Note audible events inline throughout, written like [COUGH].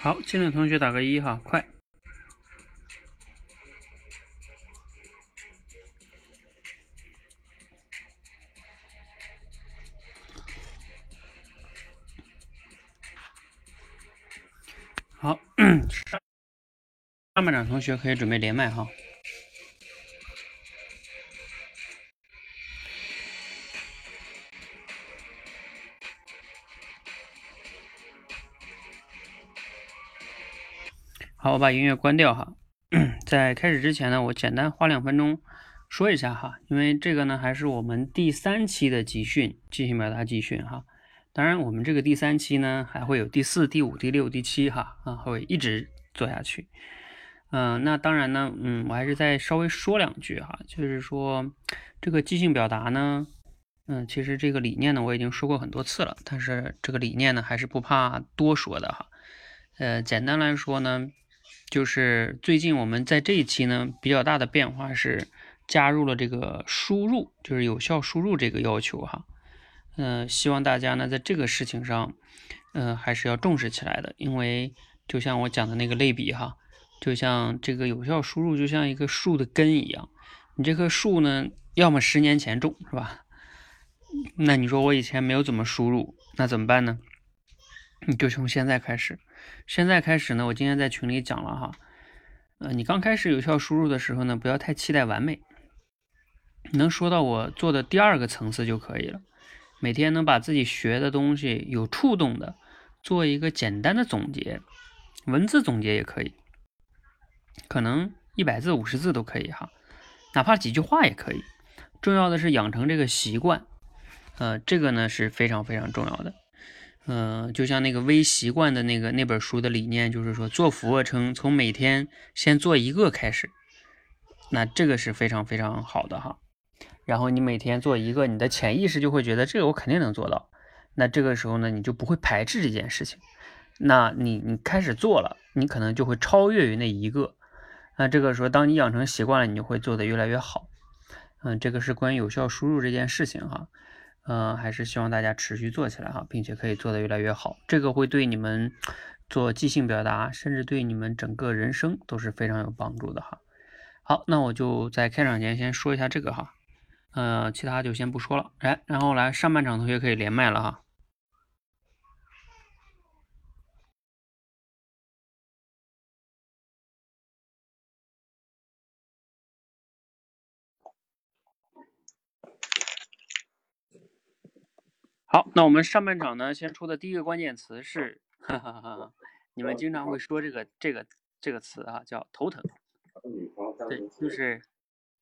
好，进来同学打个一哈，快。同学可以准备连麦哈。好，我把音乐关掉哈。[CLEARS THROAT] 在开始之前呢，我简单花两分钟说一下哈，因为这个呢还是我们第三期的集训，即兴表达集训哈。当然，我们这个第三期呢还会有第四、第五、第六、第七哈啊，会一直做下去。嗯，那当然呢，嗯，我还是再稍微说两句哈，就是说这个即兴表达呢，嗯，其实这个理念呢我已经说过很多次了，但是这个理念呢还是不怕多说的哈。呃，简单来说呢。就是最近我们在这一期呢比较大的变化是加入了这个输入，就是有效输入这个要求哈。嗯，希望大家呢在这个事情上，嗯，还是要重视起来的。因为就像我讲的那个类比哈，就像这个有效输入就像一个树的根一样，你这棵树呢，要么十年前种是吧？那你说我以前没有怎么输入，那怎么办呢？你就从现在开始。现在开始呢，我今天在群里讲了哈，呃，你刚开始有效输入的时候呢，不要太期待完美，能说到我做的第二个层次就可以了。每天能把自己学的东西有触动的，做一个简单的总结，文字总结也可以，可能一百字、五十字都可以哈，哪怕几句话也可以。重要的是养成这个习惯，呃，这个呢是非常非常重要的。嗯，就像那个微习惯的那个那本书的理念，就是说做俯卧撑，从每天先做一个开始，那这个是非常非常好的哈。然后你每天做一个，你的潜意识就会觉得这个我肯定能做到。那这个时候呢，你就不会排斥这件事情。那你你开始做了，你可能就会超越于那一个。那这个时候，当你养成习惯了，你就会做得越来越好。嗯，这个是关于有效输入这件事情哈。嗯，还是希望大家持续做起来哈，并且可以做得越来越好。这个会对你们 [TSK] 做即兴表达，甚至对你们整个人生都是非常有帮助的哈。好，那我就在开场前先说一下这个哈，呃，其他就先不说了。来，然后来上半场同学可以连麦了哈。好，那我们上半场呢，先出的第一个关键词是，哈哈哈，你们经常会说这个这个这个词啊，叫头疼。对，就是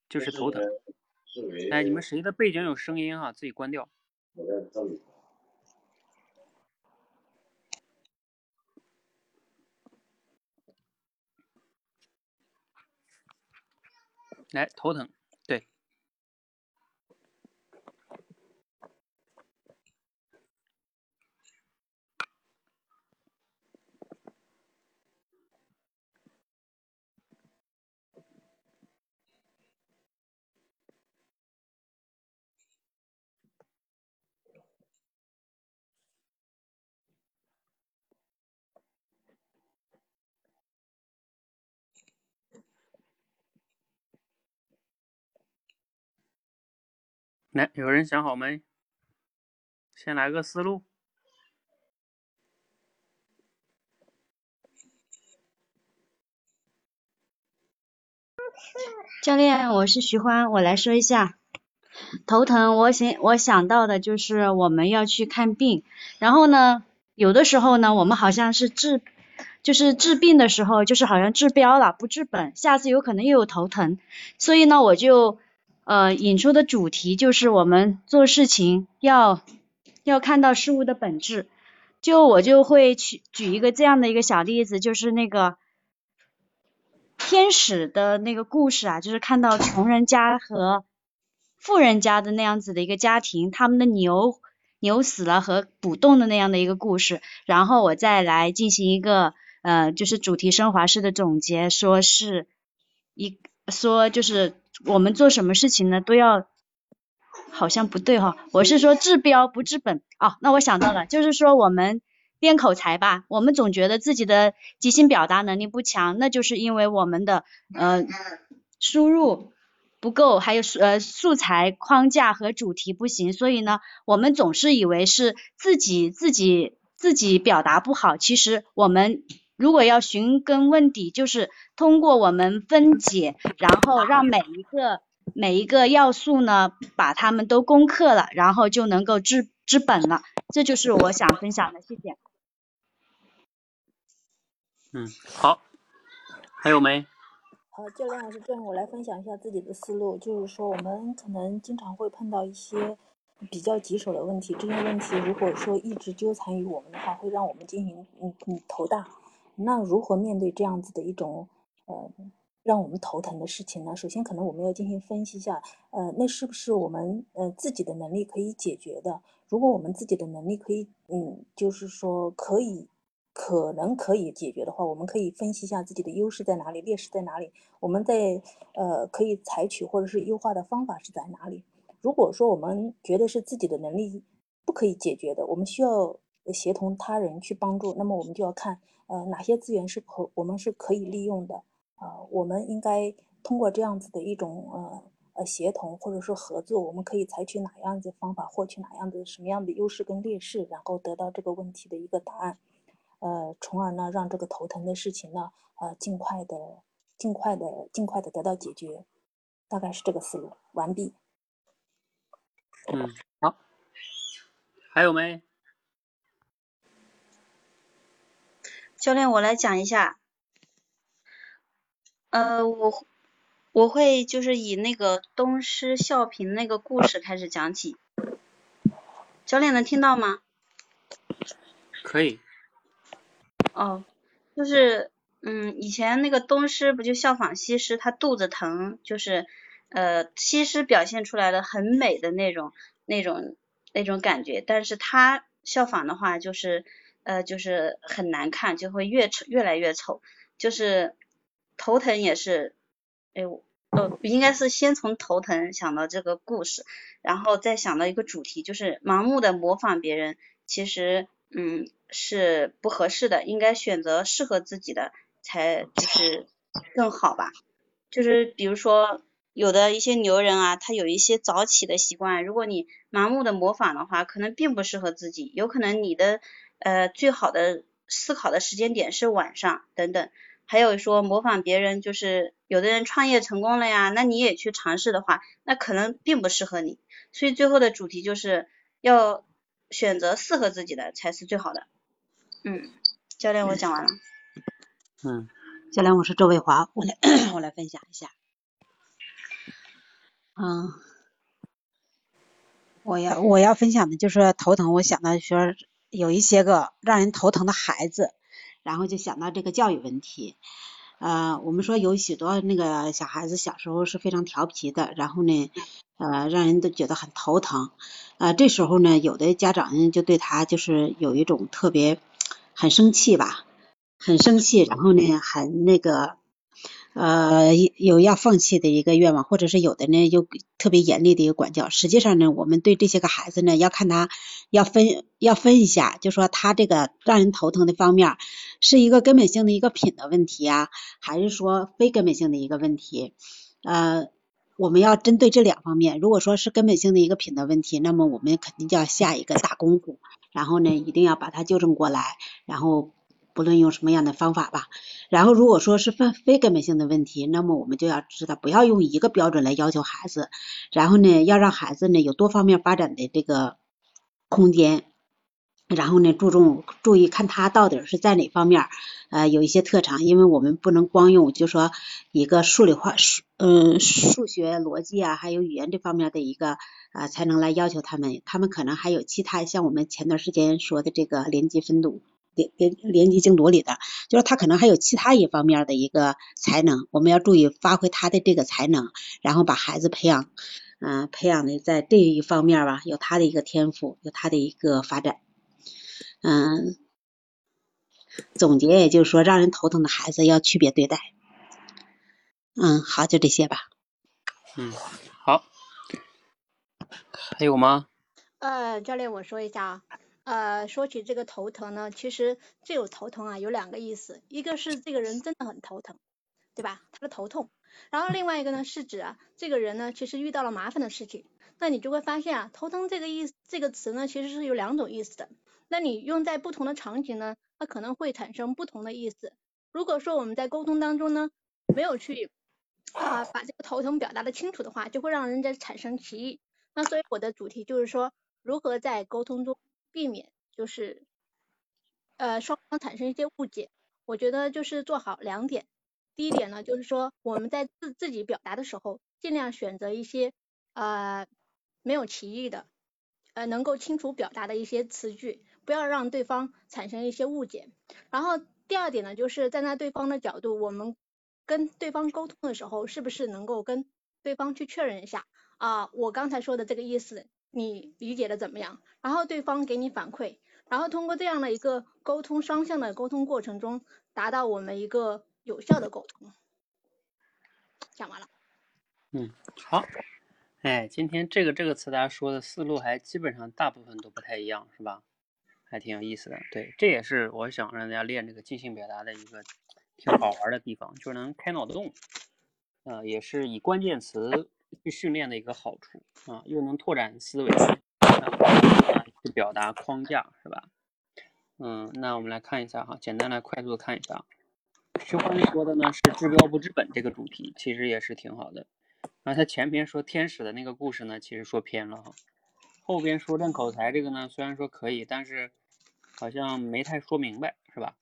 就是头疼。哎，你们谁的背景有声音哈？自己关掉。来，头疼。来，有人想好没？先来个思路。教练，我是徐欢，我来说一下头疼。我想我想到的就是我们要去看病，然后呢，有的时候呢，我们好像是治，就是治病的时候，就是好像治标了不治本，下次有可能又有头疼，所以呢，我就。呃，引出的主题就是我们做事情要要看到事物的本质。就我就会去举一个这样的一个小例子，就是那个天使的那个故事啊，就是看到穷人家和富人家的那样子的一个家庭，他们的牛牛死了和补洞的那样的一个故事。然后我再来进行一个呃，就是主题升华式的总结，说是一说就是我们做什么事情呢都要，好像不对哈，我是说治标不治本哦，那我想到了，就是说我们练口才吧，我们总觉得自己的即兴表达能力不强，那就是因为我们的呃输入。不够，还有呃素材框架和主题不行，所以呢，我们总是以为是自己自己自己表达不好。其实我们如果要寻根问底，就是通过我们分解，然后让每一个每一个要素呢，把它们都攻克了，然后就能够治治本了。这就是我想分享的，谢谢。嗯，好，还有没？好，教练老师，这样我来分享一下自己的思路，就是说我们可能经常会碰到一些比较棘手的问题，这些问题如果说一直纠缠于我们的话，会让我们进行嗯嗯头大。那如何面对这样子的一种呃让我们头疼的事情呢？首先，可能我们要进行分析一下，呃，那是不是我们呃自己的能力可以解决的？如果我们自己的能力可以，嗯，就是说可以。可能可以解决的话，我们可以分析一下自己的优势在哪里，劣势在哪里。我们在呃可以采取或者是优化的方法是在哪里？如果说我们觉得是自己的能力不可以解决的，我们需要协同他人去帮助，那么我们就要看呃哪些资源是可我们是可以利用的啊。我们应该通过这样子的一种呃呃协同或者说合作，我们可以采取哪样子方法，获取哪样的什么样的优势跟劣势，然后得到这个问题的一个答案。呃，从而呢，让这个头疼的事情呢，呃，尽快的、尽快的、尽快的得到解决，大概是这个思路。完毕。嗯，好，还有没？教练，我来讲一下。呃，我我会就是以那个东施效颦那个故事开始讲起。教练能听到吗？可以。哦，就是，嗯，以前那个东施不就效仿西施，她肚子疼，就是，呃，西施表现出来的很美的那种、那种、那种感觉，但是她效仿的话，就是，呃，就是很难看，就会越丑越来越丑，就是头疼也是，哎，呃，应该是先从头疼想到这个故事，然后再想到一个主题，就是盲目的模仿别人，其实。嗯，是不合适的，应该选择适合自己的才就是更好吧。就是比如说有的一些牛人啊，他有一些早起的习惯，如果你盲目的模仿的话，可能并不适合自己。有可能你的呃最好的思考的时间点是晚上等等。还有说模仿别人，就是有的人创业成功了呀，那你也去尝试的话，那可能并不适合你。所以最后的主题就是要。选择适合自己的才是最好的。嗯，教练，我讲完了。嗯，教练，我是周卫华，我来 [COUGHS] 我来分享一下。嗯，我要我要分享的就是头疼，我想到说有一些个让人头疼的孩子，然后就想到这个教育问题。呃，我们说有许多那个小孩子小时候是非常调皮的，然后呢，呃，让人都觉得很头疼。呃，这时候呢，有的家长就对他就是有一种特别很生气吧，很生气，然后呢，很那个呃有要放弃的一个愿望，或者是有的呢又特别严厉的一个管教。实际上呢，我们对这些个孩子呢，要看他要分要分一下，就说他这个让人头疼的方面是一个根本性的一个品的问题啊，还是说非根本性的一个问题？呃。我们要针对这两方面，如果说是根本性的一个品德问题，那么我们肯定就要下一个大功夫，然后呢，一定要把它纠正过来，然后不论用什么样的方法吧。然后如果说是非非根本性的问题，那么我们就要知道不要用一个标准来要求孩子，然后呢，要让孩子呢有多方面发展的这个空间。然后呢，注重注意看他到底是在哪方面呃有一些特长，因为我们不能光用就说一个数理化数嗯数学逻辑啊，还有语言这方面的一个啊才能来要求他们，他们可能还有其他像我们前段时间说的这个连级分组连连连级精读里的，就是他可能还有其他一方面的一个才能，我们要注意发挥他的这个才能，然后把孩子培养嗯培养的在这一方面吧，有他的一个天赋，有他的一个发展。嗯，总结也就是说，让人头疼的孩子要区别对待。嗯，好，就这些吧。嗯，好，还有吗？呃，教练，我说一下啊，呃，说起这个头疼呢，其实这有头疼啊有两个意思，一个是这个人真的很头疼，对吧？他的头痛，然后另外一个呢是指啊，这个人呢其实遇到了麻烦的事情，那你就会发现啊，头疼这个意这个词呢其实是有两种意思的，那你用在不同的场景呢，它可能会产生不同的意思。如果说我们在沟通当中呢，没有去啊把这个头疼表达的清楚的话，就会让人家产生歧义。那所以我的主题就是说。如何在沟通中避免就是呃双方产生一些误解？我觉得就是做好两点。第一点呢，就是说我们在自自己表达的时候，尽量选择一些呃没有歧义的，呃能够清楚表达的一些词句，不要让对方产生一些误解。然后第二点呢，就是站在对方的角度，我们跟对方沟通的时候，是不是能够跟对方去确认一下啊？我刚才说的这个意思。你理解的怎么样？然后对方给你反馈，然后通过这样的一个沟通双向的沟通过程中，达到我们一个有效的沟通。讲完了。嗯，好。哎，今天这个这个词大家说的思路还基本上大部分都不太一样，是吧？还挺有意思的。对，这也是我想让大家练这个即兴表达的一个挺好玩的地方，就是能开脑洞。呃，也是以关键词。去训练的一个好处啊，又能拓展思维啊，去表达框架是吧？嗯，那我们来看一下哈，简单来快速的看一下，徐欢说的呢是治标不治本这个主题，其实也是挺好的。然后他前边说天使的那个故事呢，其实说偏了哈。后边说练口才这个呢，虽然说可以，但是好像没太说明白是吧？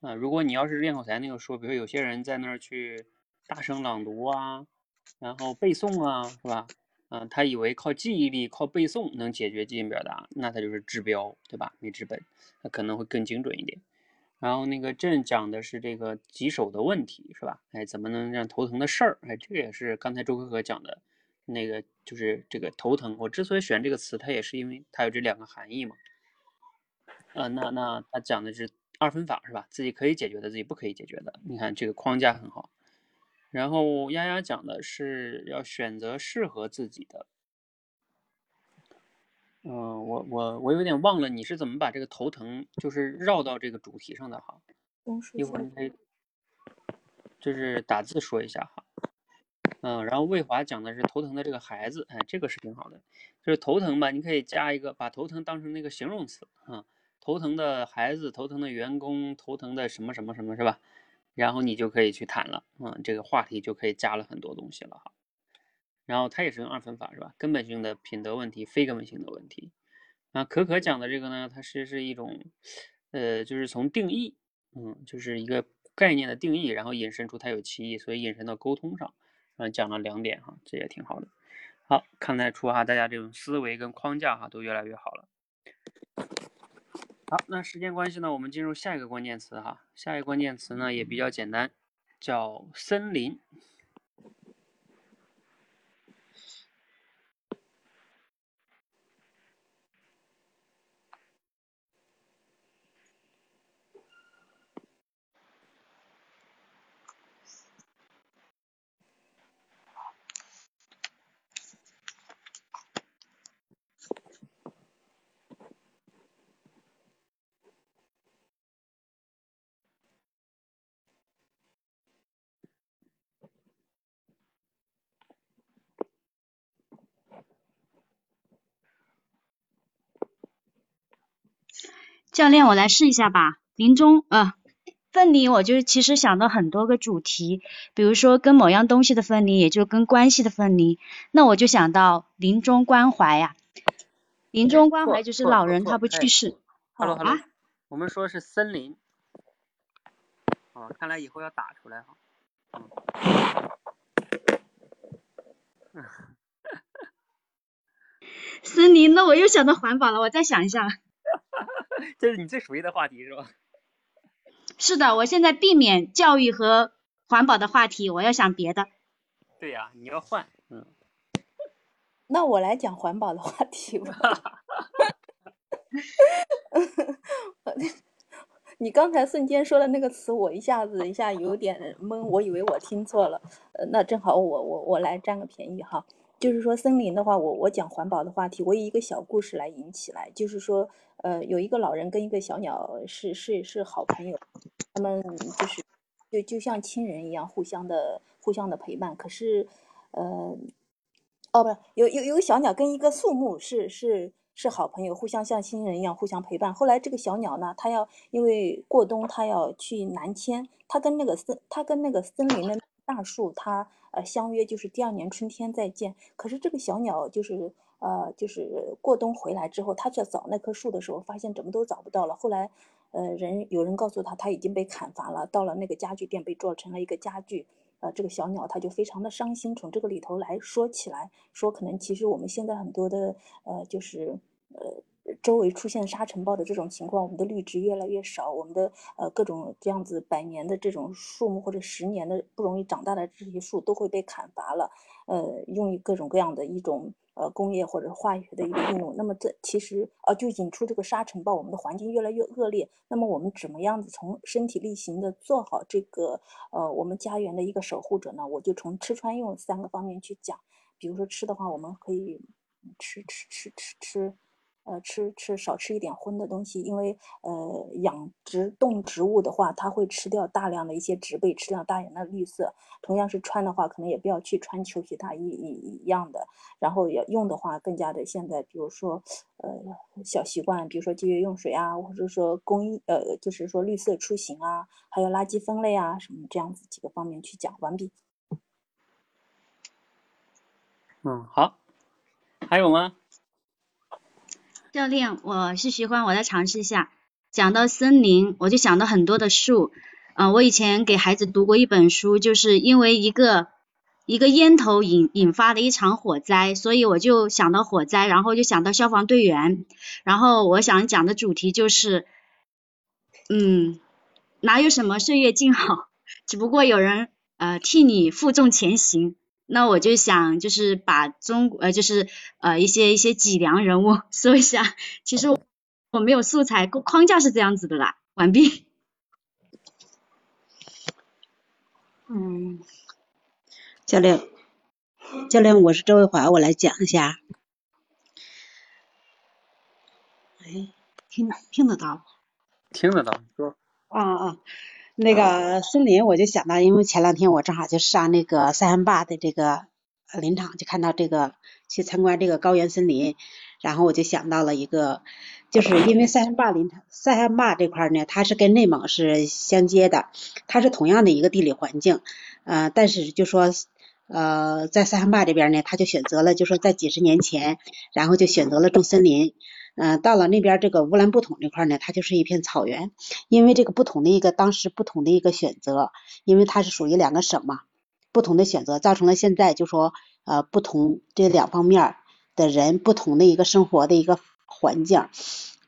啊，如果你要是练口才那个说，比如有些人在那儿去大声朗读啊。然后背诵啊，是吧？嗯，他以为靠记忆力、靠背诵能解决即兴表达，那他就是治标，对吧？没治本，他可能会更精准一点。然后那个朕讲的是这个棘手的问题，是吧？哎，怎么能让头疼的事儿？哎，这个也是刚才周可可讲的，那个就是这个头疼。我之所以选这个词，它也是因为它有这两个含义嘛。呃，那那他讲的是二分法，是吧？自己可以解决的，自己不可以解决的。你看这个框架很好。然后丫丫讲的是要选择适合自己的。嗯，我我我有点忘了你是怎么把这个头疼就是绕到这个主题上的哈。一会儿你可以就是打字说一下哈。嗯，然后魏华讲的是头疼的这个孩子，哎，这个是挺好的。就是头疼吧，你可以加一个，把头疼当成那个形容词啊。头疼的孩子，头疼的员工，头疼的什么什么什么，是吧？然后你就可以去谈了，嗯，这个话题就可以加了很多东西了哈。然后它也是用二分法是吧？根本性的品德问题，非根本性的问题。啊，可可讲的这个呢，它是是一种，呃，就是从定义，嗯，就是一个概念的定义，然后引申出它有歧义，所以引申到沟通上，嗯，讲了两点哈，这也挺好的。好，看得出哈，大家这种思维跟框架哈都越来越好了。好，那时间关系呢，我们进入下一个关键词哈。下一个关键词呢也比较简单，叫森林。教练，我来试一下吧。临终啊，分离，我就其实想到很多个主题，比如说跟某样东西的分离，也就跟关系的分离。那我就想到临终关怀呀，临终关怀就是老人他不去世。Hello Hello，我们说是森林。哦，看来以后要打出来哈。嗯。[LAUGHS] 森林，那我又想到环保了，我再想一下。[LAUGHS] 这是你最熟悉的话题是吧？[LAUGHS] 是的，我现在避免教育和环保的话题，我要想别的。对呀，你要换，嗯。[LAUGHS] 那我来讲环保的话题吧。你刚才瞬间说的那个词，我一下子一下有点懵，我以为我听错了。呃，那正好我我我来占个便宜哈。就是说森林的话，我我讲环保的话题，我以一个小故事来引起来。就是说，呃，有一个老人跟一个小鸟是是是好朋友，他们就是就就像亲人一样，互相的互相的陪伴。可是，呃，哦，不是，有有有个小鸟跟一个树木是是是好朋友，互相像亲人一样互相陪伴。后来这个小鸟呢，它要因为过冬，它要去南迁，它跟那个森它跟那个森林的大树，它呃相约就是第二年春天再见。可是这个小鸟就是呃就是过冬回来之后，它去找那棵树的时候，发现怎么都找不到了。后来呃人有人告诉他，它已经被砍伐了，到了那个家具店被做成了一个家具。呃，这个小鸟它就非常的伤心。从这个里头来说起来，说可能其实我们现在很多的呃，就是呃，周围出现沙尘暴的这种情况，我们的绿植越来越少，我们的呃各种这样子百年的这种树木或者十年的不容易长大的这些树都会被砍伐了，呃，用于各种各样的一种。呃，工业或者化学的一个应用，那么这其实呃就引出这个沙尘暴，我们的环境越来越恶劣。那么我们怎么样子从身体力行的做好这个呃我们家园的一个守护者呢？我就从吃穿用三个方面去讲。比如说吃的话，我们可以吃吃吃吃吃。呃，吃吃少吃一点荤的东西，因为呃，养殖动植物的话，它会吃掉大量的一些植被，吃掉大量的绿色。同样是穿的话，可能也不要去穿球皮大衣一一样的。然后要用的话，更加的现在，比如说呃小习惯，比如说节约用水啊，或者说公益呃，就是说绿色出行啊，还有垃圾分类啊什么这样子几个方面去讲。完毕。嗯，好，还有吗？教练，我是徐欢，我来尝试一下。讲到森林，我就想到很多的树。嗯，我以前给孩子读过一本书，就是因为一个一个烟头引引发的一场火灾，所以我就想到火灾，然后就想到消防队员。然后我想讲的主题就是，嗯，哪有什么岁月静好，只不过有人呃替你负重前行。那我就想，就是把中国呃，就是呃一些一些脊梁人物说一下。其实我没有素材，框架是这样子的啦。完毕。[LAUGHS] 嗯，教练，教练，我是周卫华，我来讲一下。哎，听听得到？听得到，说。啊啊。那个森林，我就想到，因为前两天我正好就上那个塞罕坝的这个林场，就看到这个去参观这个高原森林，然后我就想到了一个，就是因为塞罕坝林场，塞罕坝这块呢，它是跟内蒙是相接的，它是同样的一个地理环境，呃，但是就说呃，在塞罕坝这边呢，他就选择了，就说在几十年前，然后就选择了种森林。嗯，到了那边这个乌兰布统这块呢，它就是一片草原。因为这个不同的一个当时不同的一个选择，因为它是属于两个省嘛，不同的选择造成了现在就说呃不同这两方面的人不同的一个生活的一个环境。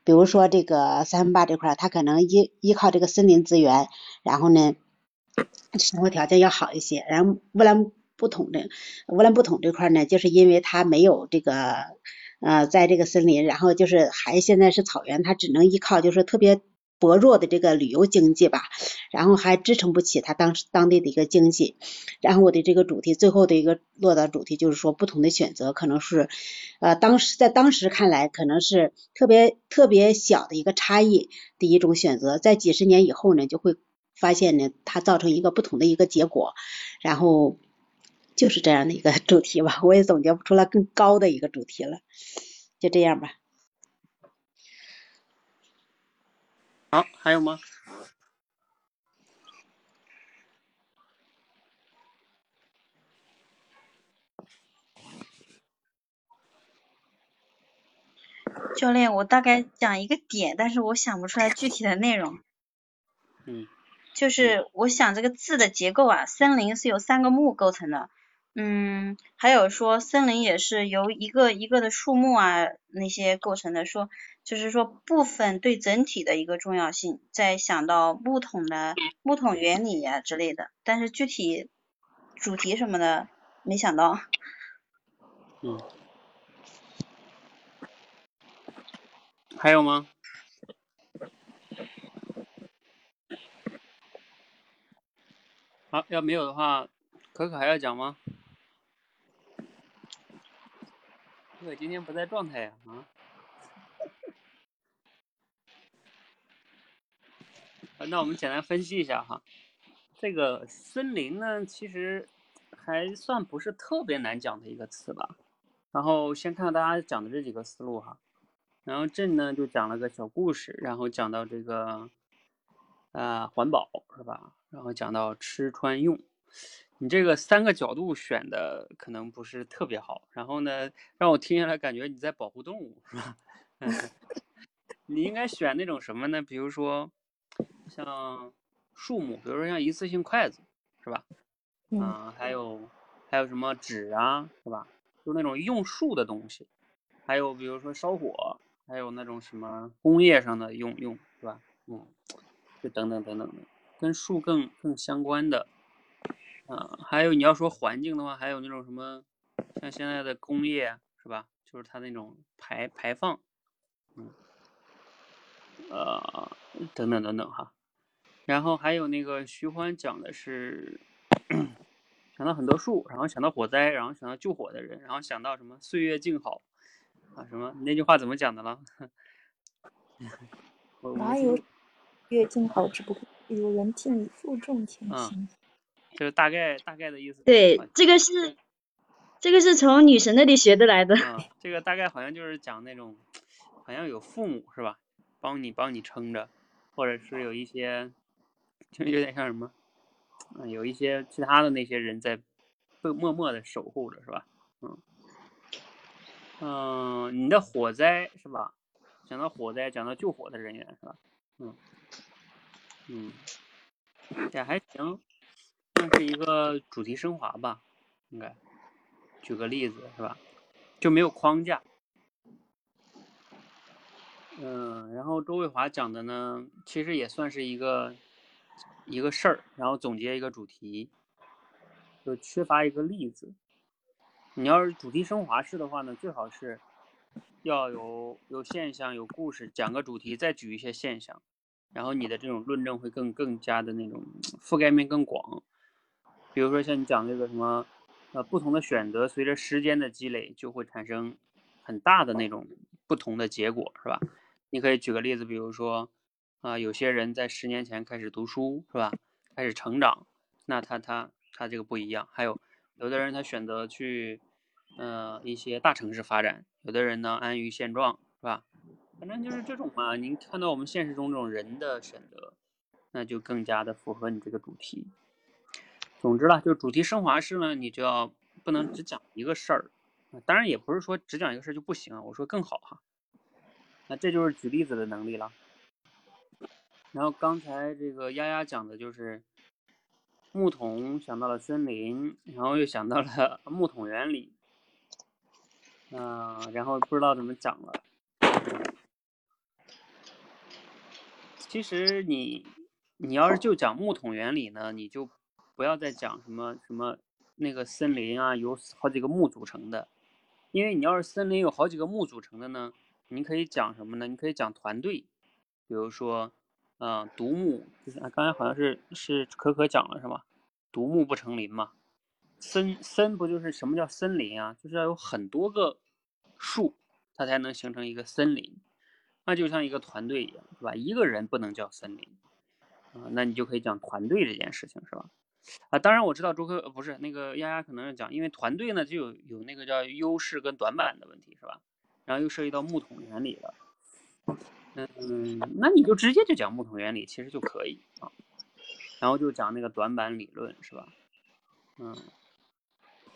比如说这个三汉坝这块，它可能依依靠这个森林资源，然后呢生活条件要好一些。然后乌兰布统的乌兰布统这块呢，就是因为它没有这个。呃，在这个森林，然后就是还现在是草原，它只能依靠就是特别薄弱的这个旅游经济吧，然后还支撑不起它当时当地的一个经济。然后我的这个主题最后的一个落到主题就是说，不同的选择可能是呃当时在当时看来可能是特别特别小的一个差异的一种选择，在几十年以后呢，就会发现呢，它造成一个不同的一个结果，然后。就是这样的一个主题吧，我也总结不出来更高的一个主题了，就这样吧。好，还有吗？教练，我大概讲一个点，但是我想不出来具体的内容。嗯。就是我想这个字的结构啊，森林是由三个木构成的。嗯，还有说森林也是由一个一个的树木啊那些构成的，说就是说部分对整体的一个重要性，在想到木桶的木桶原理呀之类的，但是具体主题什么的没想到。嗯。还有吗？好，要没有的话，可可还要讲吗？可可今天不在状态呀，啊。那我们简单分析一下哈，这个森林呢，其实还算不是特别难讲的一个词吧。然后先看看大家讲的这几个思路哈。然后朕呢就讲了个小故事，然后讲到这个，呃，环保是吧？然后讲到吃穿用，你这个三个角度选的可能不是特别好。然后呢，让我听下来感觉你在保护动物是吧？[LAUGHS] 你应该选那种什么呢？比如说。像树木，比如说像一次性筷子，是吧？嗯，还有还有什么纸啊，是吧？就那种用树的东西，还有比如说烧火，还有那种什么工业上的用用，是吧？嗯，就等等等等的，跟树更更相关的，啊，还有你要说环境的话，还有那种什么，像现在的工业，是吧？就是它那种排排放，嗯，呃，等等等等哈。然后还有那个徐欢讲的是，想到很多树，然后想到火灾，然后想到救火的人，然后想到什么岁月静好，啊什么？那句话怎么讲的了？[LAUGHS] 哪有月静好，只不过有人替你负重前行。就是大概大概的意思。对，这个是这个是从女神那里学的来的。啊，这个大概好像就是讲那种，好像有父母是吧？帮你帮你撑着，或者是有一些。就有点像什么，嗯，有一些其他的那些人在，默默默的守护着，是吧？嗯，嗯，你的火灾是吧？讲到火灾，讲到救火的人员是吧？嗯，嗯，也还行，算是一个主题升华吧，应该。举个例子是吧？就没有框架。嗯，然后周卫华讲的呢，其实也算是一个。一个事儿，然后总结一个主题，就缺乏一个例子。你要是主题升华式的话呢，最好是要有有现象、有故事，讲个主题，再举一些现象，然后你的这种论证会更更加的那种覆盖面更广。比如说像你讲这个什么，呃，不同的选择随着时间的积累就会产生很大的那种不同的结果，是吧？你可以举个例子，比如说。啊，有些人在十年前开始读书，是吧？开始成长，那他他他这个不一样。还有有的人他选择去，呃，一些大城市发展；有的人呢安于现状，是吧？反正就是这种嘛。您看到我们现实中这种人的选择，那就更加的符合你这个主题。总之了，就主题升华式呢，你就要不能只讲一个事儿。当然也不是说只讲一个事儿就不行啊，我说更好哈。那这就是举例子的能力了。然后刚才这个丫丫讲的就是木桶想到了森林，然后又想到了 [LAUGHS] 木桶原理，嗯，然后不知道怎么讲了。其实你你要是就讲木桶原理呢，你就不要再讲什么什么那个森林啊，有好几个木组成的，因为你要是森林有好几个木组成的呢，你可以讲什么呢？你可以讲团队，比如说。嗯，独木就是啊，刚才好像是是可可讲了是吧？独木不成林嘛。森森不就是什么叫森林啊？就是要有很多个树，它才能形成一个森林。那就像一个团队一样，是吧？一个人不能叫森林啊，那你就可以讲团队这件事情，是吧？啊，当然我知道周科不是那个丫丫可能是讲，因为团队呢就有有那个叫优势跟短板的问题，是吧？然后又涉及到木桶原理了。嗯，那你就直接就讲木桶原理，其实就可以啊。然后就讲那个短板理论，是吧？嗯。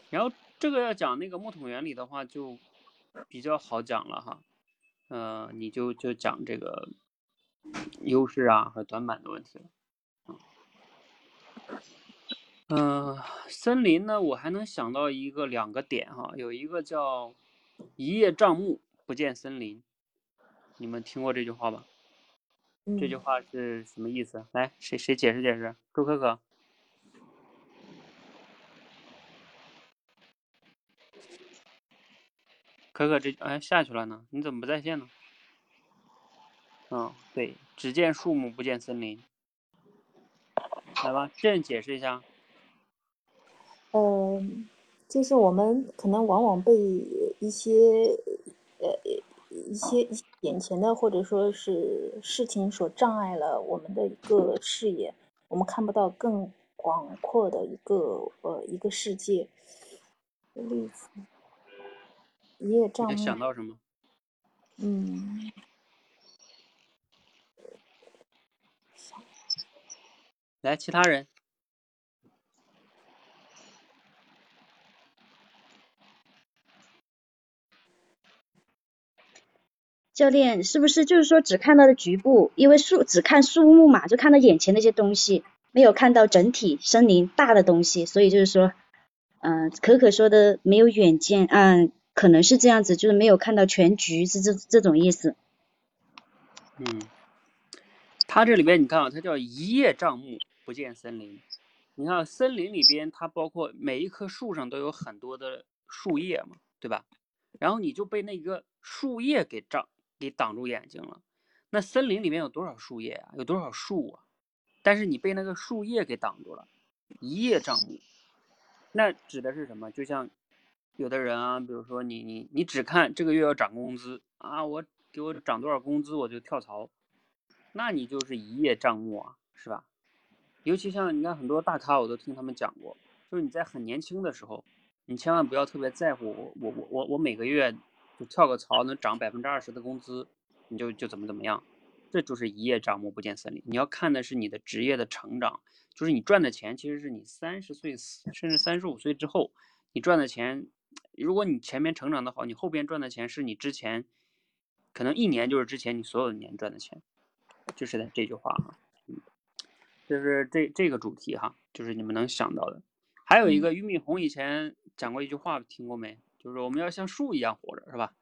然后这个要讲那个木桶原理的话，就比较好讲了哈。嗯，你就就讲这个优势啊和短板的问题了。嗯，森林呢，我还能想到一个两个点哈，有一个叫一叶障目不见森林。你们听过这句话吧？这句话是什么意思？来，谁谁解释解释？周可可。可可这哎下去了呢？你怎么不在线呢？嗯，对，只见树木不见森林。来吧，朕解释一下。嗯，就是我们可能往往被一些呃一些眼前的或者说是事情所障碍了我们的一个视野，我们看不到更广阔的一个呃一个世界。例子，一叶障你目。想到什么？嗯，来，其他人。教练是不是就是说只看到了局部？因为树只看树木嘛，就看到眼前那些东西，没有看到整体森林大的东西，所以就是说，嗯、可可说的没有远见，嗯，可能是这样子，就是没有看到全局，是这这种意思。嗯，它这里边你看啊，它叫一叶障目，不见森林。你看森林里边，它包括每一棵树上都有很多的树叶嘛，对吧？然后你就被那个树叶给障给挡住眼睛了。那森林里面有多少树叶啊？有多少树啊？但是你被那个树叶给挡住了，一叶障目。那指的是什么？就像有的人啊，比如说你你你只看这个月要涨工资啊，我给我涨多少工资我就跳槽，那你就是一叶障目啊，是吧？尤其像你看很多大咖，我都听他们讲过，就是你在很年轻的时候，你千万不要特别在乎我我我我我每个月就跳个槽能涨百分之二十的工资，你就就怎么怎么样，这就是一叶障目不见森林。你要看的是你的职业的成长，就是你赚的钱其实是你三十岁甚至三十五岁之后你赚的钱，如果你前面成长的好，你后边赚的钱是你之前可能一年就是之前你所有的年赚的钱，就是在这句话哈，嗯，就是这这个主题哈，就是你们能想到的。还有一个俞敏洪以前讲过一句话，听过没？就是我们要像树一样活着，是吧？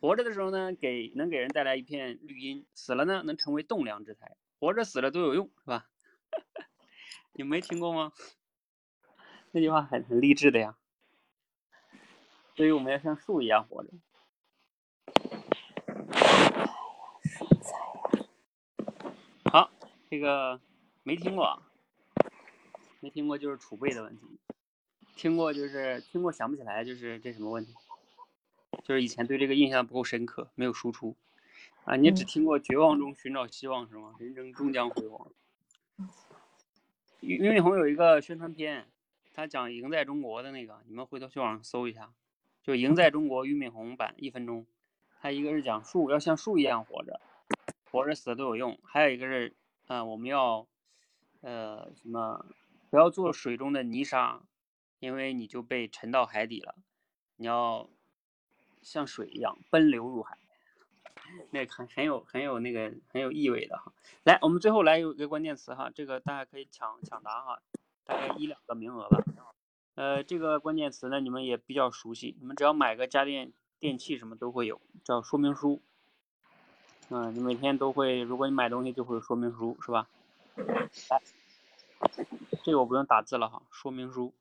活着的时候呢，给能给人带来一片绿荫；死了呢，能成为栋梁之材。活着死了都有用，是吧？[LAUGHS] 你没听过吗？那句话很很励志的呀。所以我们要像树一样活着。好，这个没听过啊，没听过就是储备的问题，听过就是听过想不起来，就是这什么问题？就是以前对这个印象不够深刻，没有输出啊。你只嗯听过绝望中寻找希望是吗？人生终将辉煌。[LAUGHS] 俞俞敏洪有一个宣传片，他讲赢在中国的那个，你们回头去网上搜一下，就赢在中国俞敏洪版一分钟。他一个是讲树要像树一样活着，活着死了都有用；还有一个是，啊、我们要，呃，什么，不要做水中的泥沙，因为你就被沉到海底了。你要像水一样奔流入海，[LAUGHS] 那很很有很有那个很有意味的哈。来，我们最后来有一个关键词哈，这个大家可以抢抢答哈，大概一两个名额吧。呃，这个关键词呢，你们也比较熟悉，你们只要买个家电电器什么都会有，叫说明书。嗯，你每天都会，如果你买东西就会有说明书，是吧？来，这个我不用打字了哈，说明书。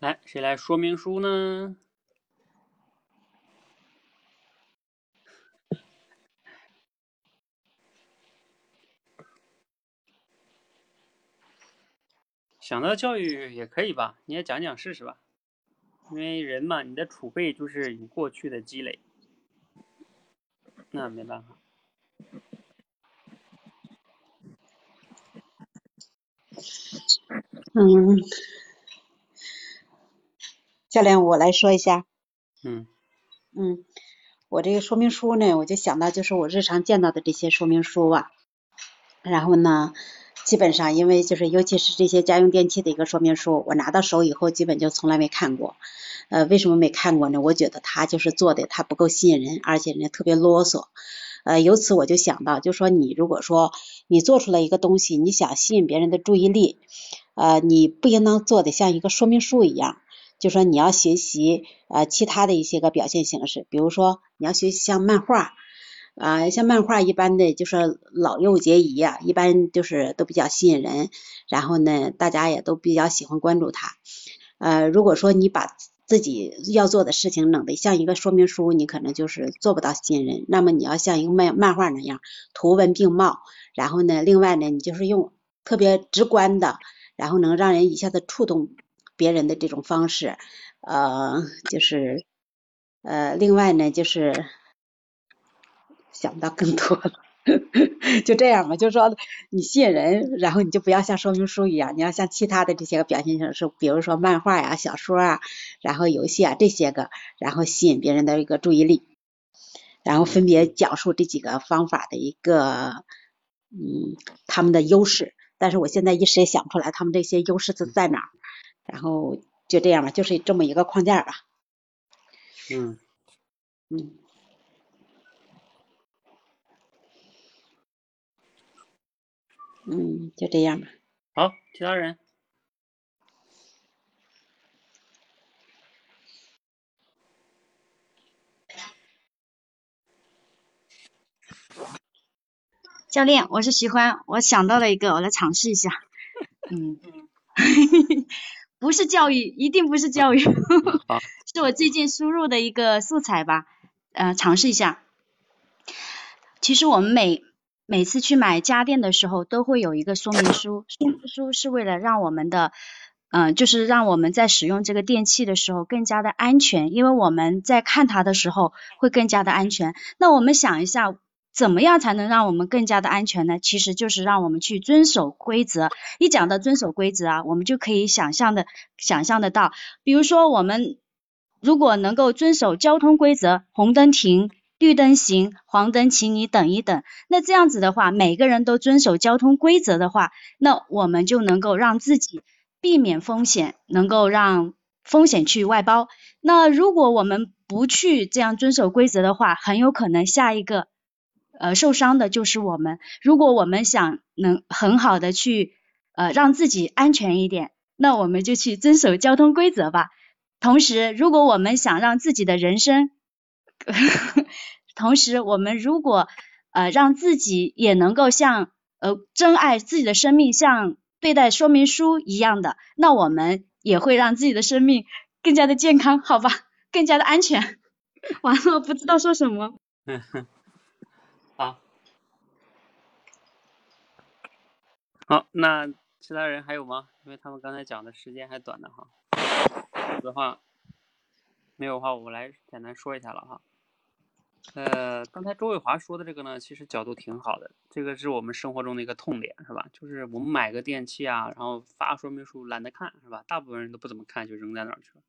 来，谁来说明书呢？想到教育也可以吧，你也讲讲试试吧。因为人嘛，你的储备就是你过去的积累，那没办法。嗯，教练，我来说一下。嗯嗯，我这个说明书呢，我就想到就是我日常见到的这些说明书啊。然后呢，基本上因为就是尤其是这些家用电器的一个说明书，我拿到手以后基本就从来没看过。呃，为什么没看过呢？我觉得它就是做的它不够吸引人，而且呢特别啰嗦。呃，由此我就想到，就说你如果说你做出来一个东西，你想吸引别人的注意力，呃，你不应当做的像一个说明书一样，就说你要学习呃其他的一些个表现形式，比如说你要学习像漫画。啊，像漫画一般的，就是老幼皆宜啊，一般就是都比较吸引人，然后呢，大家也都比较喜欢关注它。呃，如果说你把自己要做的事情弄得像一个说明书，你可能就是做不到吸引人。那么你要像一个漫漫画那样，图文并茂，然后呢，另外呢，你就是用特别直观的，然后能让人一下子触动别人的这种方式，呃，就是呃，另外呢，就是。想不到更多了，[LAUGHS] 就这样吧。就是说，你吸引人，然后你就不要像说明书一样，你要像其他的这些个表现形式，比如说漫画呀、小说啊，然后游戏啊这些个，然后吸引别人的一个注意力，然后分别讲述这几个方法的一个嗯他们的优势。但是我现在一时也想不出来他们这些优势是在哪儿。然后就这样吧，就是这么一个框架吧。嗯嗯。嗯，就这样吧。好，其他人。教练，我是徐欢，我想到了一个，我来尝试一下。嗯，[LAUGHS] 不是教育，一定不是教育，[LAUGHS] 是我最近输入的一个素材吧。呃，尝试一下。其实我们每。每次去买家电的时候，都会有一个说明书。说明书是为了让我们的，嗯，就是让我们在使用这个电器的时候更加的安全，因为我们在看它的时候会更加的安全。那我们想一下，怎么样才能让我们更加的安全呢？其实就是让我们去遵守规则。一讲到遵守规则啊，我们就可以想象的想象得到，比如说我们如果能够遵守交通规则，红灯停。绿灯行，黄灯请你等一等。那这样子的话，每个人都遵守交通规则的话，那我们就能够让自己避免风险，能够让风险去外包。那如果我们不去这样遵守规则的话，很有可能下一个呃受伤的就是我们。如果我们想能很好的去呃让自己安全一点，那我们就去遵守交通规则吧。同时，如果我们想让自己的人生，[LAUGHS] 同时，我们如果呃让自己也能够像呃珍爱自己的生命，像对待说明书一样的，那我们也会让自己的生命更加的健康，好吧，更加的安全。[LAUGHS] 完了，不知道说什么。[LAUGHS] 嗯哼，好，好，那其他人还有吗？因为他们刚才讲的时间还短的哈。有的话，没有的话，我来简单说一下了哈。呃，刚才周卫华说的这个呢，其实角度挺好的。这个是我们生活中的一个痛点，是吧？就是我们买个电器啊，然后发说明书懒得看，是吧？大部分人都不怎么看，就扔在那儿去了。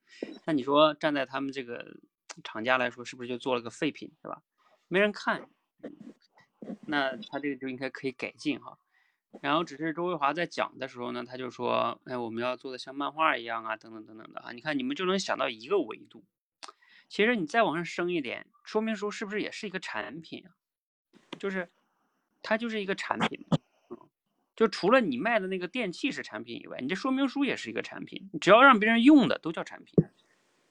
那你说站在他们这个厂家来说，是不是就做了个废品，是吧？没人看，那他这个就应该可以改进哈。然后只是周卫华在讲的时候呢，他就说，哎，我们要做的像漫画一样啊，等等等等的啊。你看你们就能想到一个维度。其实你再往上升一点，说明书是不是也是一个产品啊？就是它就是一个产品，嗯，就除了你卖的那个电器是产品以外，你这说明书也是一个产品。只要让别人用的都叫产品，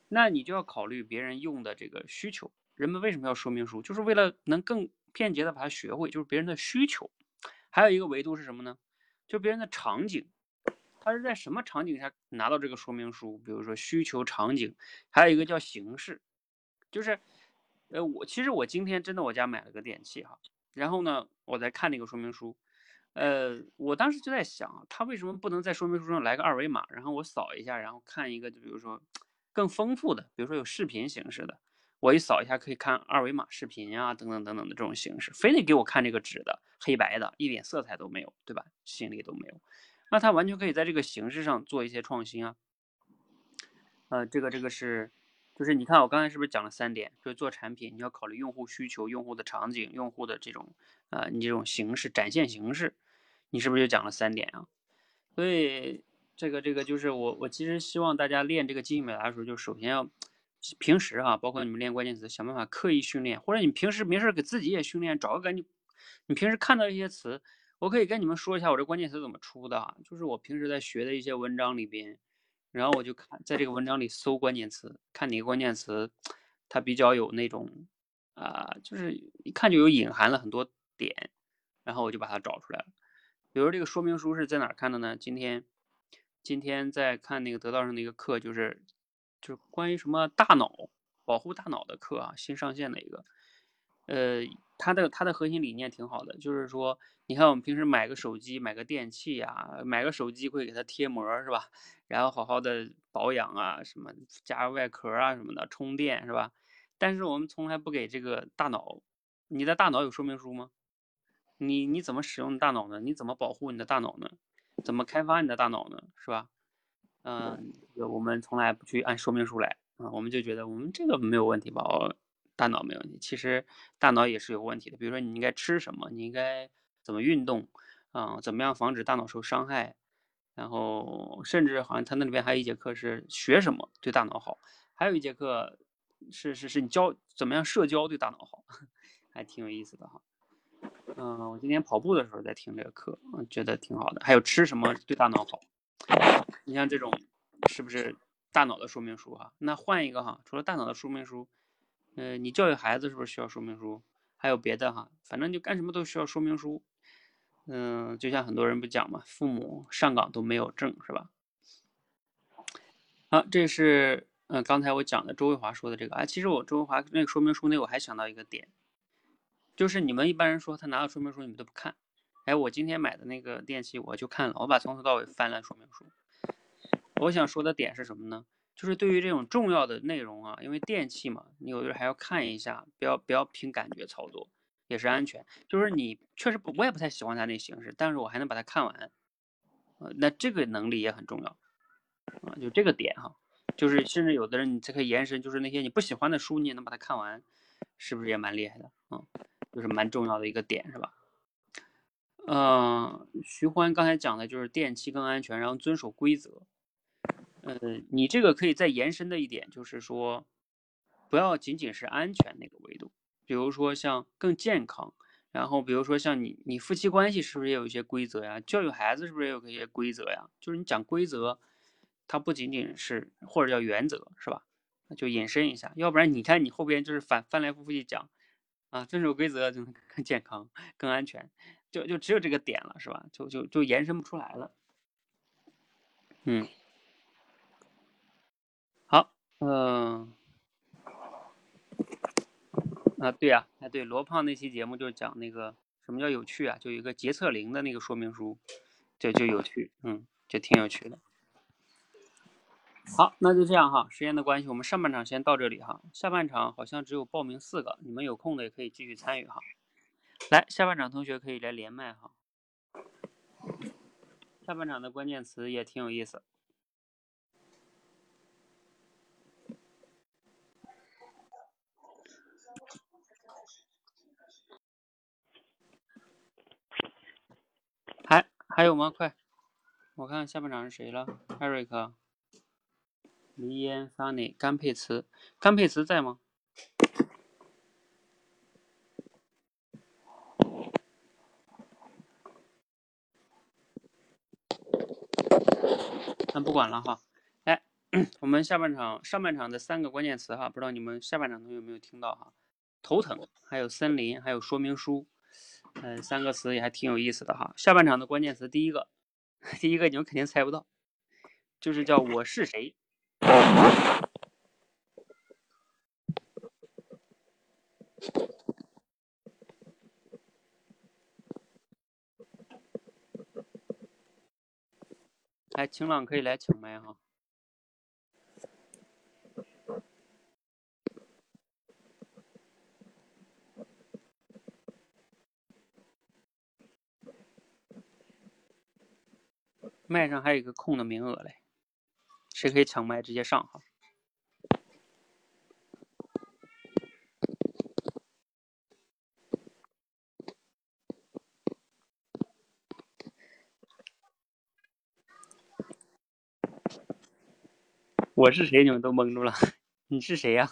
那你就要考虑别人用的这个需求。人们为什么要说明书？就是为了能更便捷的把它学会，就是别人的需求。还有一个维度是什么呢？就别人的场景，他是在什么场景下拿到这个说明书？比如说需求场景，还有一个叫形式。就是，呃，我其实我今天真的我家买了个电器哈，然后呢，我在看那个说明书，呃，我当时就在想，他为什么不能在说明书上来个二维码，然后我扫一下，然后看一个，就比如说更丰富的，比如说有视频形式的，我一扫一下可以看二维码视频啊，等等等等的这种形式，非得给我看这个纸的黑白的，一点色彩都没有，对吧？吸引力都没有，那他完全可以在这个形式上做一些创新啊，呃，这个这个是。就是你看，我刚才是不是讲了三点？就是做产品，你要考虑用户需求、用户的场景、用户的这种，呃，你这种形式展现形式，你是不是就讲了三点啊？所以这个这个就是我我其实希望大家练这个记忆表达的时候，就首先要平时啊，包括你们练关键词，想办法刻意训练，或者你平时没事给自己也训练，找个感觉。你平时看到一些词，我可以跟你们说一下我这关键词怎么出的，就是我平时在学的一些文章里边，然后我就看在这个文章里搜关键词，看哪个关键词它比较有那种啊，就是一看就有隐含了很多点，然后我就把它找出来了。比如这个说明书是在哪看的呢？今天今天在看那个得道上的一个课，就是就是关于什么大脑保护大脑的课啊，新上线的一个，呃。它的它的核心理念挺好的，就是说，你看我们平时买个手机、买个电器呀，买个手机会给它贴膜是吧？然后好好的保养啊，什么加外壳啊什么的，充电是吧？但是我们从来不给这个大脑，你的大脑有说明书吗？你你怎么使用大脑呢？你怎么保护你的大脑呢？怎么开发你的大脑呢？是吧？嗯，我们从来不去按说明书来啊，我们就觉得我们这个没有问题吧？大脑没问题，其实大脑也是有问题的。比如说，你应该吃什么？你应该怎么运动？啊，怎么样防止大脑受伤害？然后，甚至好像他那里边还有一节课是学什么对大脑好，还有一节课是是是你教怎么样社交对大脑好，[LAUGHS] 还挺有意思的哈。嗯，我今天跑步的时候在听这个课，嗯，觉得挺好的。还有吃什么对大脑好？你像这种是不是大脑的说明书啊？那换一个哈，除了大脑的说明书。呃，你教育孩子是不是需要说明书？还有别的哈，反正就干什么都需要说明书。嗯，就像很多人不讲嘛，父母上岗都没有证，是吧？好，这是嗯刚才我讲的周卫华说的这个啊。其实我周卫华那个说明书那我还想到一个点，就是你们一般人说他拿到说明书你们都不看，哎，我今天买的那个电器我就看了，我把从头到尾翻了说明书。我想说的点是什么呢？就是对于这种重要的内容啊，因为电器嘛，你有的时候还要看一下，不要不要凭感觉操作，也是安全。就是你确实不，我也不太喜欢它那形式，但是我还能把它看完，呃，那这个能力也很重要啊，就这个点哈，就是甚至有的人你这可以延伸，就是那些你不喜欢的书，你也能把它看完，是不是也蛮厉害的啊？就是蛮重要的一个点，是吧？嗯，徐欢刚才讲的就是电器更安全，然后遵守规则。呃，你这个可以再延伸的一点就是说，不要仅仅是安全那个维度，比如说像更健康，然后比如说像你你夫妻关系是不是也有一些规则呀？教育孩子是不是也有一些规则呀？就是你讲规则，它不仅仅是或者叫原则是吧？那就引申一下，要不然你看你后边就是反翻来覆去讲啊，遵守规则就能更健康、更安全，就就只有这个点了是吧？就就就延伸不出来了，嗯。好嗯，啊，对呀，哎，对，罗胖那期节目就是讲那个什么叫有趣啊，就有一个洁厕灵的那个说明书，就就有趣，嗯，就挺有趣的。好，那就这样哈，时间的关系，我们上半场先到这里哈，下半场好像只有报名四个，你们有空的也可以继续参与哈。来，下半场同学可以来连麦哈。下半场的关键词也挺有意思。还还有吗？快，我看下半场是谁了？Eric、黎烟、Sunny、甘佩慈，甘佩慈在吗？那不管了哈。来，我们下半场上半场的三个关键词哈，不知道你们下半场同学有没有听到哈？头疼，还有森林，还有说明书。嗯，三个词也还挺有意思的哈。下半场的关键词，第一个，[LAUGHS] 第一个你们肯定猜不到，就是叫我是谁。哎，晴朗可以来抢麦哈。麦上还有一个空的名额嘞，谁可以抢麦直接上哈？我是谁？你们都蒙住了。[LAUGHS] 你是谁呀？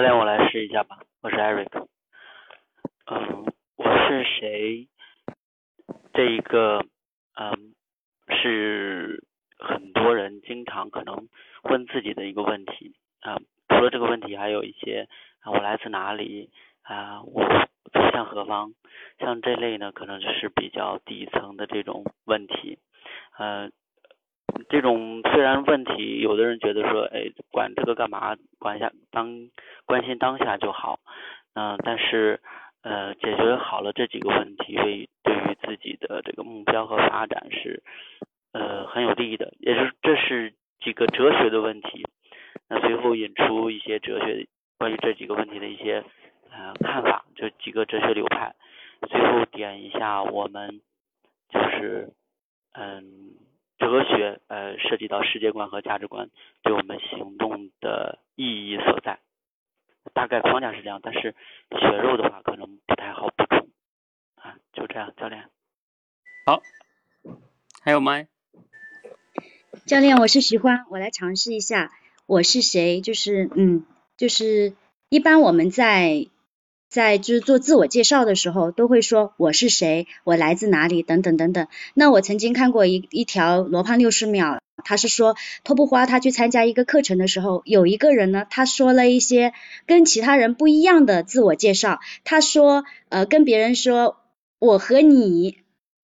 让，我来试一下吧。我是 Eric。嗯，我是谁？这一个，嗯，是很多人经常可能问自己的一个问题啊。除了这个问题，还有一些啊，我来自哪里啊？我走向何方？像这类呢，可能就是比较底层的这种问题。呃，这种虽然问题，有的人觉得说，哎，管这个干嘛？管一下当关心当下就好。嗯，但是呃，解决好了这几个问题，对对于自己的这个目标和发展是呃很有利的。也是这是几个哲学的问题。那随后引出一些哲学关于这几个问题的一些呃看法，就几个哲学流派。最后点一下我们就是嗯。哲学呃涉及到世界观和价值观对我们行动的意义所在，大概框架是这样，但是血肉的话可能不太好补充啊，就这样，教练。好，还有吗？教练，我是徐欢，我来尝试一下，我是谁？就是嗯，就是一般我们在。在就是做自我介绍的时候，都会说我是谁，我来自哪里，等等等等。那我曾经看过一一条罗胖六十秒，他是说托布花他去参加一个课程的时候，有一个人呢，他说了一些跟其他人不一样的自我介绍。他说，呃，跟别人说我和你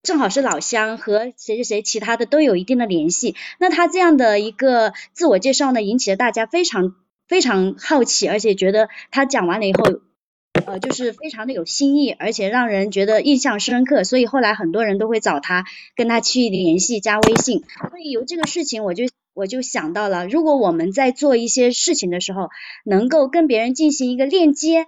正好是老乡，和谁谁谁其他的都有一定的联系。那他这样的一个自我介绍呢，引起了大家非常非常好奇，而且觉得他讲完了以后。呃，就是非常的有新意，而且让人觉得印象深刻，所以后来很多人都会找他，跟他去联系，加微信。所以由这个事情，我就我就想到了，如果我们在做一些事情的时候，能够跟别人进行一个链接，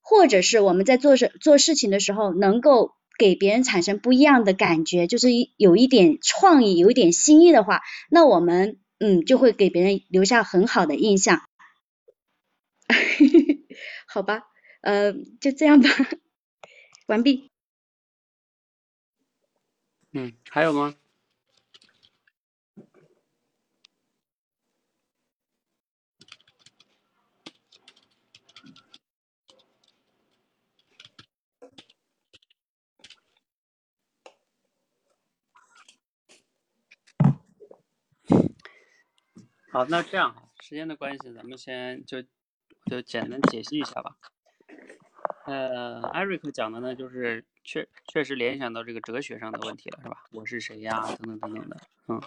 或者是我们在做事做事情的时候，能够给别人产生不一样的感觉，就是有一点创意，有一点新意的话，那我们嗯就会给别人留下很好的印象。[LAUGHS] 好吧。嗯，就这样吧，[LAUGHS] 完毕。嗯，还有吗？好，那这样哈，时间的关系，咱们先就就简单解析一下吧。呃，艾瑞克讲的呢，就是确确实联想到这个哲学上的问题了，是吧？我是谁呀？等等等等的，嗯。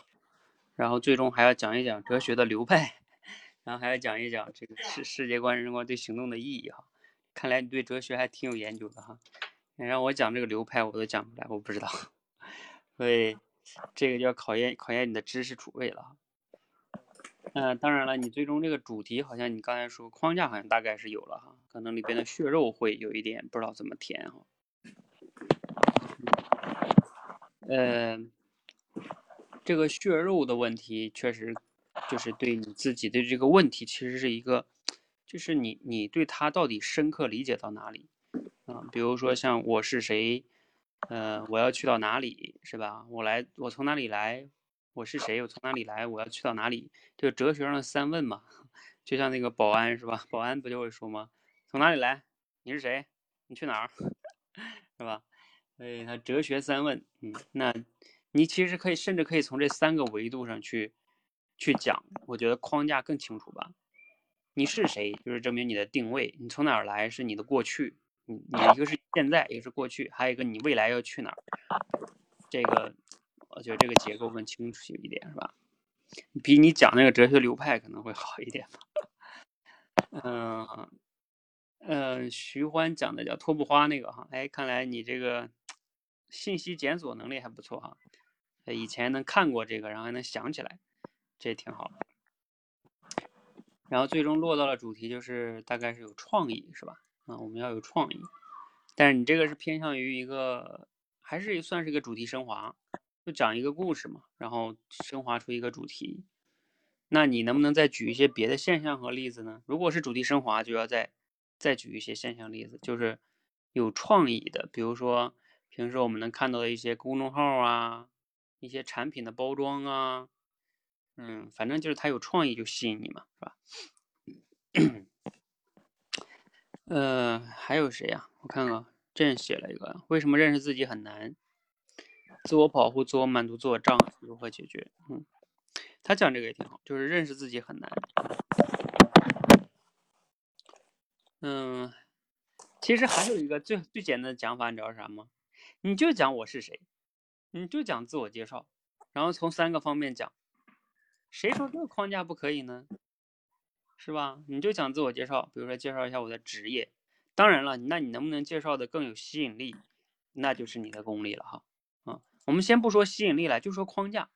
然后最终还要讲一讲哲学的流派，然后还要讲一讲这个世世界观、人生观对行动的意义哈。看来你对哲学还挺有研究的哈。你让我讲这个流派，我都讲不来，我不知道。[LAUGHS] 所以这个就要考验考验你的知识储备了。嗯，当然了，你最终这个主题好像你刚才说框架好像大概是有了哈，可能里边的血肉会有一点不知道怎么填哈。呃，这个血肉的问题确实就是对你自己的这个问题，其实是一个，就是你你对他到底深刻理解到哪里啊？比如说像我是谁，呃，我要去到哪里是吧？我来，我从哪里来？我是谁？我从哪里来？我要去到哪里？这个哲学上的三问嘛，[LAUGHS] 就像那个保安是吧？保安不就会说吗？从哪里来？你是谁？你去哪儿？[LAUGHS] 是吧？所以他哲学三问，嗯，那你其实可以甚至可以从这三个维度上去去讲，我觉得框架更清楚吧。你是谁？就是证明你的定位。你从哪儿来？是你的过去。你你一个是现在，一个是过去，还有一个你未来要去哪儿？这个。我觉得这个结构更清楚一点，是吧？比你讲那个哲学流派可能会好一点吧。嗯嗯，徐欢讲的叫托布花那个哈，哎，看来你这个信息检索能力还不错哈。以前能看过这个，然后还能想起来，这挺好的。然后最终落到了主题就是大概是有创意，是吧？啊，我们要有创意。但是你这个是偏向于一个，还是算是一个主题升华，就讲一个故事嘛，然后升华出一个主题。那你能不能再举一些别的现象和例子呢？如果是主题升华，就要再再举一些现象例子，就是有创意的，比如说平时我们能看到的一些公众号啊，一些产品的包装啊。嗯，反正就是它有创意就吸引你嘛，是吧？[COUGHS] 呃，还有谁呀？我看看，这写了一个，为什么认识自己很难？自我保护、自我满足、自我障碍如何解决？嗯，他讲这个也挺好，就是认识自己很难。嗯，其实还有一个最最简单的讲法，你知道是啥吗？你就讲我是谁，你就讲自我介绍，然后从三个方面讲。谁说这个框架不可以呢？是吧？你就讲自我介绍，比如说介绍一下我的职业。当然了，那你能不能介绍的更有吸引力，那就是你的功力了哈。我们先不说吸引力了，就说框架。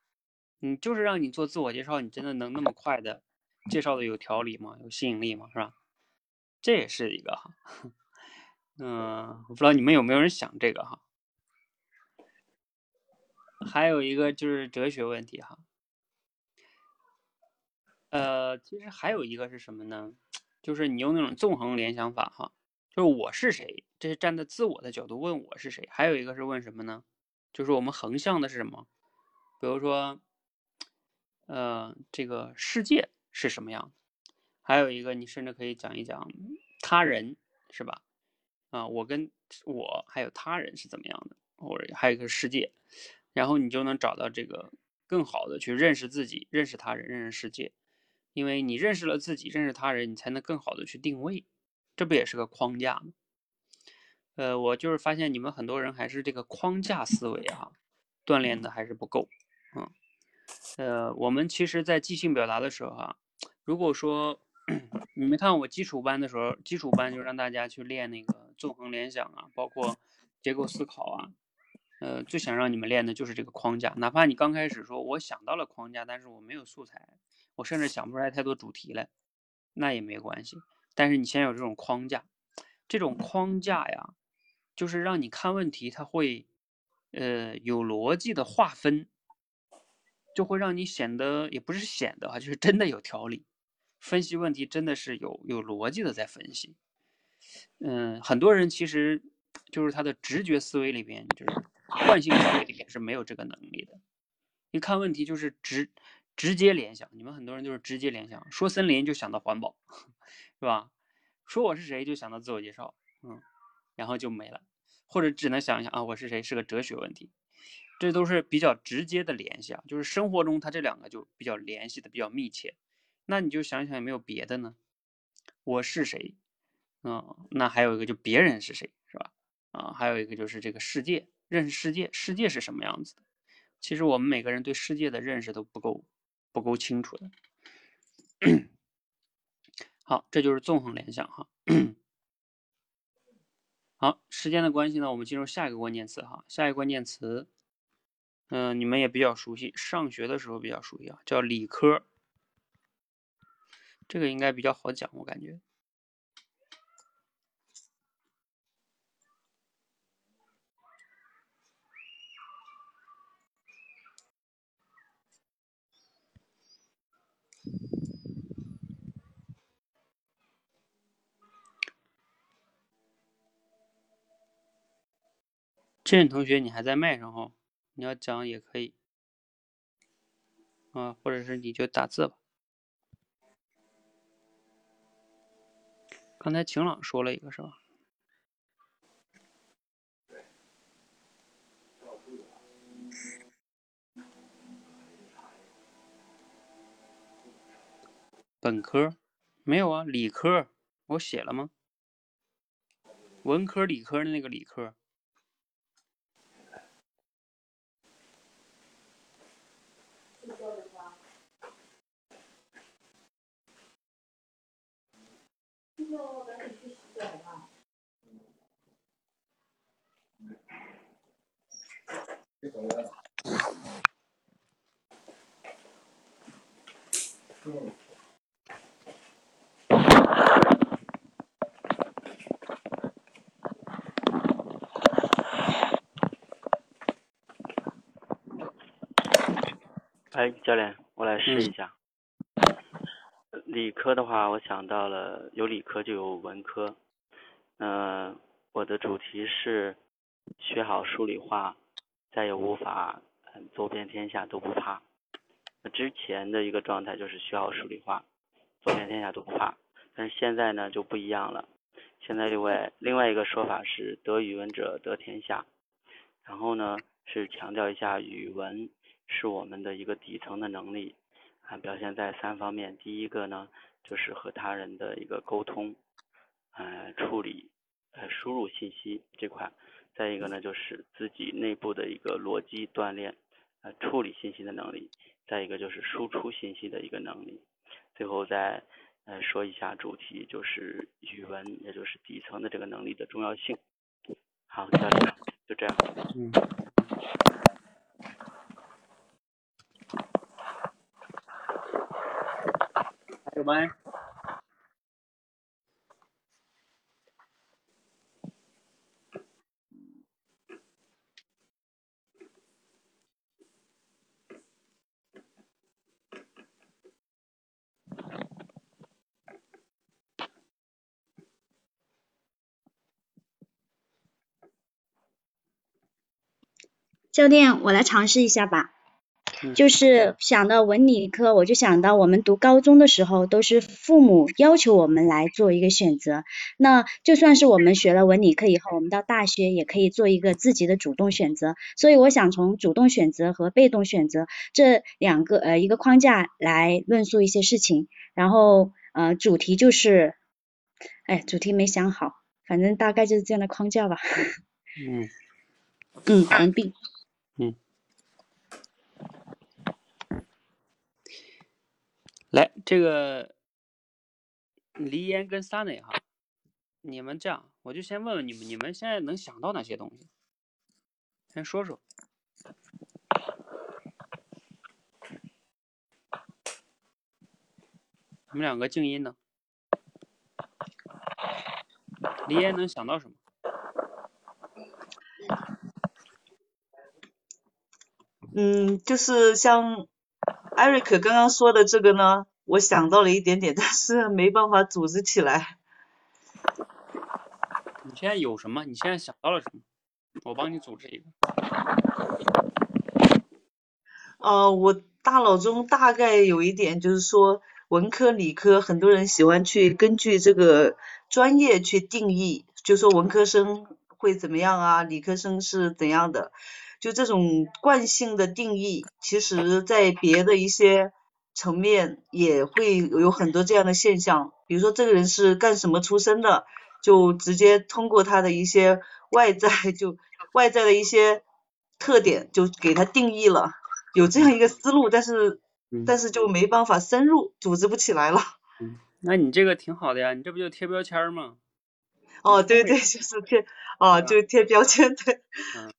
你就是让你做自我介绍，你真的能那么快的介绍的有条理吗？有吸引力吗？是吧？这也是一个哈。嗯，我不知道你们有没有人想这个哈。还有一个就是哲学问题哈。呃，其实还有一个是什么呢？就是你用那种纵横联想法哈，就是我是谁，这是站在自我的角度问我是谁。还有一个是问什么呢？就是我们横向的是什么？比如说，呃，这个世界是什么样的？还有一个，你甚至可以讲一讲他人，是吧？啊，我跟我还有他人是怎么样的？或者还有一个世界，然后你就能找到这个更好的去认识自己、认识他人、认识世界。因为你认识了自己，认识他人，你才能更好的去定位，这不也是个框架吗？呃，我就是发现你们很多人还是这个框架思维啊，锻炼的还是不够，嗯，呃，我们其实，在即兴表达的时候哈，如果说你们看我基础班的时候，基础班就让大家去练那个纵横联想啊，包括结构思考啊，呃，最想让你们练的就是这个框架，哪怕你刚开始说我想到了框架，但是我没有素材。我甚至想不出来太多主题来，那也没关系。但是你先有这种框架，这种框架呀，就是让你看问题，它会，呃，有逻辑的划分，就会让你显得也不是显得哈，就是真的有条理，分析问题真的是有有逻辑的在分析。嗯，很多人其实就是他的直觉思维里边，就是惯性思维里边是没有这个能力的。一看问题就是直。直接联想，你们很多人就是直接联想，说森林就想到环保，[LAUGHS] 是吧？说我是谁就想到自我介绍，嗯，然后就没了，或者只能想一想啊，我是谁是个哲学问题，这都是比较直接的联想，就是生活中它这两个就比较联系的比较密切。那你就想想有没有别的呢？我是谁？嗯，那还有一个就别人是谁，是吧？啊，还有一个就是这个世界，认识世界，世界是什么样子的？其实我们每个人对世界的认识都不够。不够清楚的，[COUGHS] 好，这就是纵横联想哈。好，时间的关系呢，我们进入下一个关键词哈。下一个关键词，嗯，你们也比较熟悉，上学的时候比较熟悉啊，叫理科。这个应该比较好讲，我感觉。这同学，你还在麦上哈？你要讲也可以，啊，或者是你就打字吧。刚才晴朗说了一个是吧？本科没有啊？理科我写了吗？文科、理科的那个理科。哎教练我来试一下。理科的话，我想到了有理科就有文科。嗯、我的主题是学好数理化，再也无法走遍天下都不怕。之前的一个状态就是学好数理化，走遍天下都不怕。但是现在呢就不一样了，现在另外另外一个说法是得语文者得天下。然后呢是强调一下语文是我们的一个底层的能力，啊，表现在三方面。第一个呢，就是和他人的一个沟通，呃，处理，呃，输入信息这块；再一个呢，就是自己内部的一个逻辑锻炼，呃，处理信息的能力；再一个就是输出信息的一个能力。最后再呃说一下主题，就是语文，也就是底层的这个能力的重要性。好，就这样。嗯，还有吗？教练，我来尝试一下吧。嗯就是想到文理科，我就想到我们读高中的时候，都是父母要求我们来做一个选择。那就算是我们学了文理科以后，我们到大学也可以做一个自己的主动选择。所以我想从主动选择和被动选择这两个呃一个框架来论述一些事情。然后呃主题就是，哎，主题没想好，反正大概就是这样的框架吧。嗯嗯，完毕。来，这个黎烟跟萨内哈，你们这样，我就先问问你们，你们现在能想到哪些东西？先说说。你们两个静音呢？黎烟能想到什么？嗯，就是像艾瑞克刚刚说的这个呢，我想到了一点点，但是没办法组织起来。你现在有什么？你现在想到了什么？我帮你组织一个。呃，我大脑中大概有一点就是说，文科、理科，很多人喜欢去根据这个专业去定义，就说文科生会怎么样啊，理科生是怎样的，就这种惯性的定义，其实在别的一些层面也会有很多这样的现象，比如说这个人是干什么出身的，就直接通过他的一些外在就外在的一些特点就给他定义了。有这样一个思路，但是嗯但是就没办法深入，组织不起来了。[LAUGHS] 嗯，那你这个挺好的呀，你这不就贴标签儿吗？哦，对对，就是贴，哦，就贴标签，对。嗯，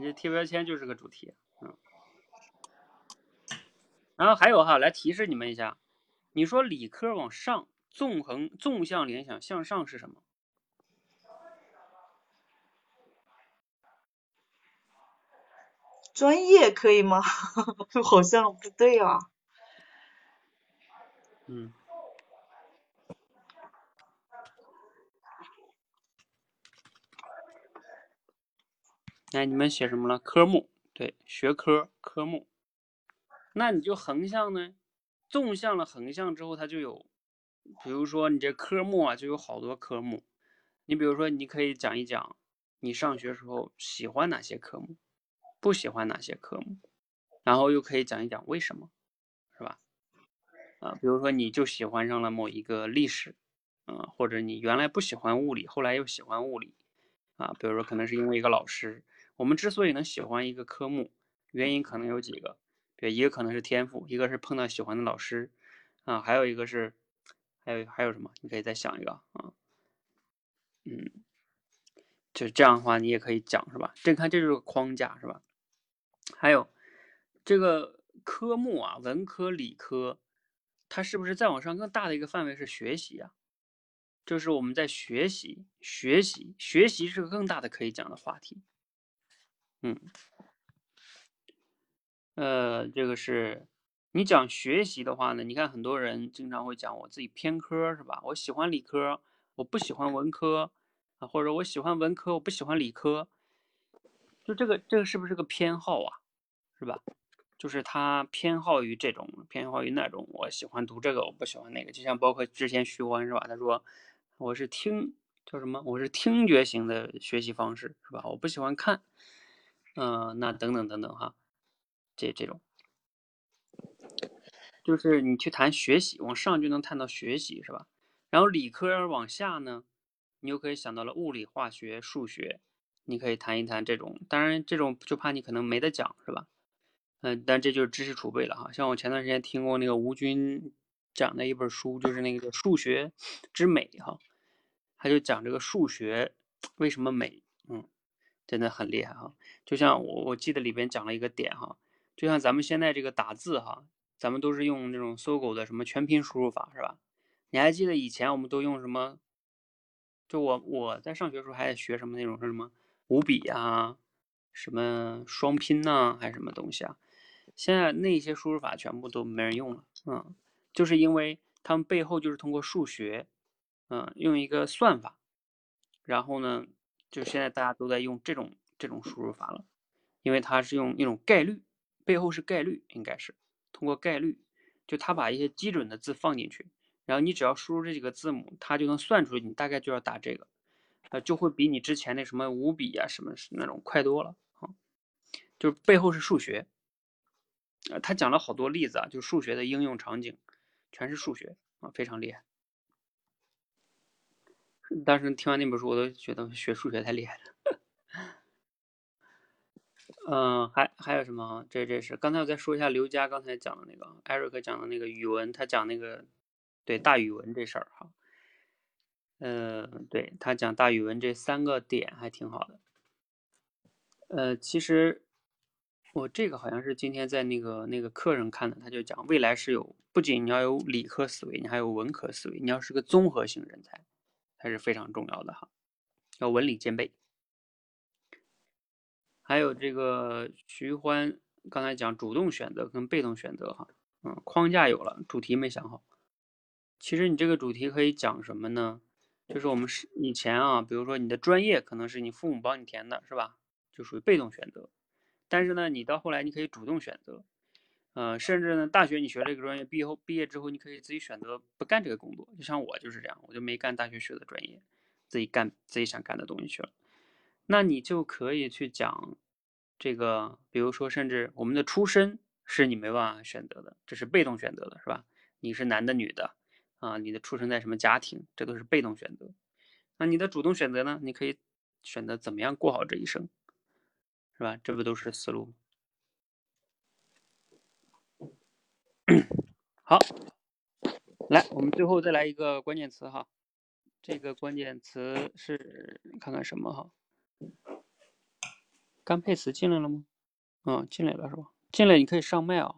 你这贴标签就是个主题，嗯。然后还有哈，来提示你们一下，你说理科往上，纵横纵向联想向上是什么？专业可以吗？[LAUGHS] 好像不对啊。嗯。哎，你们写什么了？科目，对，学科科目。那你就横向呢，纵向了横向之后，它就有，比如说你这科目啊，就有好多科目。你比如说，你可以讲一讲你上学时候喜欢哪些科目，不喜欢哪些科目，然后又可以讲一讲为什么，是吧？啊，比如说你就喜欢上了某一个历史，啊，或者你原来不喜欢物理，后来又喜欢物理，啊，比如说可能是因为一个老师。我们之所以能喜欢一个科目，原因可能有几个，比如一个可能是天赋，一个是碰到喜欢的老师，啊，还有一个是，还有还有什么？你可以再想一个啊，嗯，就这样的话，你也可以讲是吧？这看这就是个框架是吧？还有这个科目啊，文科、理科，它是不是再往上更大的一个范围是学习呀、就是我们在学习，学习，学习是个更大的可以讲的话题。嗯，呃，这个是你讲学习的话呢，你看很多人经常会讲我自己偏科是吧？我喜欢理科，我不喜欢文科啊，或者我喜欢文科，我不喜欢理科，就这个这个是不是个偏好啊？是吧？就是他偏好于这种，偏好于那种，我喜欢读这个，我不喜欢那个。就像包括之前徐欢是吧？他说我是听叫什么？我是听觉型的学习方式是吧？我不喜欢看，嗯，那等等等等哈。这这种，就是你去谈学习，往上就能谈到学习，是吧？然后理科往下呢，你又可以想到了物理、化学、数学，你可以谈一谈这种。当然，这种就怕你可能没得讲，是吧？嗯，但这就是知识储备了哈。像我前段时间听过那个吴军讲的一本书，就是那个叫《数学之美》哈，他就讲这个数学为什么美，真的很厉害哈。就像我我记得里边讲了一个点哈。就像咱们现在这个打字哈，咱们都是用那种搜狗的什么全拼输入法是吧？你还记得以前我们都用什么？就我我在上学时候还学什么那种是什么五笔啊，什么双拼呐，还是什么东西啊？现在那些输入法全部都没人用了，嗯，就是因为他们背后就是通过数学，嗯，用一个算法，然后呢，就现在大家都在用这种这种输入法了，因为它是用一种概率。背后是概率，应该是通过概率，就他把一些基准的字放进去，然后你只要输入这几个字母，它就能算出你大概就要打这个，呃，就会比你之前那什么五笔啊什么那种快多了啊。就是背后是数学，呃，他讲了好多例子啊，就数学的应用场景，全是数学啊，非常厉害。当时听完那本书，我都觉得学数学太厉害了。嗯，还还有什么？这这是刚才我再说一下刘佳刚才讲的那个艾瑞克讲的那个语文，他讲那个对大语文这事儿哈。嗯，对他讲大语文这三个点还挺好的。呃，其实我这个好像是今天在那个那个客人看的，他就讲未来是有不仅你要有理科思维，你还有文科思维，你要是个综合性人才，还是非常重要的哈，要文理兼备。还有这个徐欢刚才讲主动选择跟被动选择哈，嗯，框架有了，主题没想好。其实你这个主题可以讲什么呢？就是我们是以前啊，比如说你的专业可能是你父母帮你填的，是吧？就属于被动选择。但是呢，你到后来你可以主动选择，呃，甚至呢，大学你学这个专业，毕业后毕业之后你可以自己选择不干这个工作。就像我就是这样，我就没干大学学的专业，自己干自己想干的东西去了。那你就可以去讲这个，比如说，甚至我们的出身是你没办法选择的，这是被动选择的，是吧？你是男的、女的啊？你的出生在什么家庭，这都是被动选择。那你的主动选择呢？你可以选择怎么样过好这一生，是吧？这不都是思路？[CLEARS THROAT] 好，来，我们最后再来一个关键词哈，这个关键词是看看什么哈？甘佩慈进来了吗？嗯，进来了是吧？进来你可以上麦啊。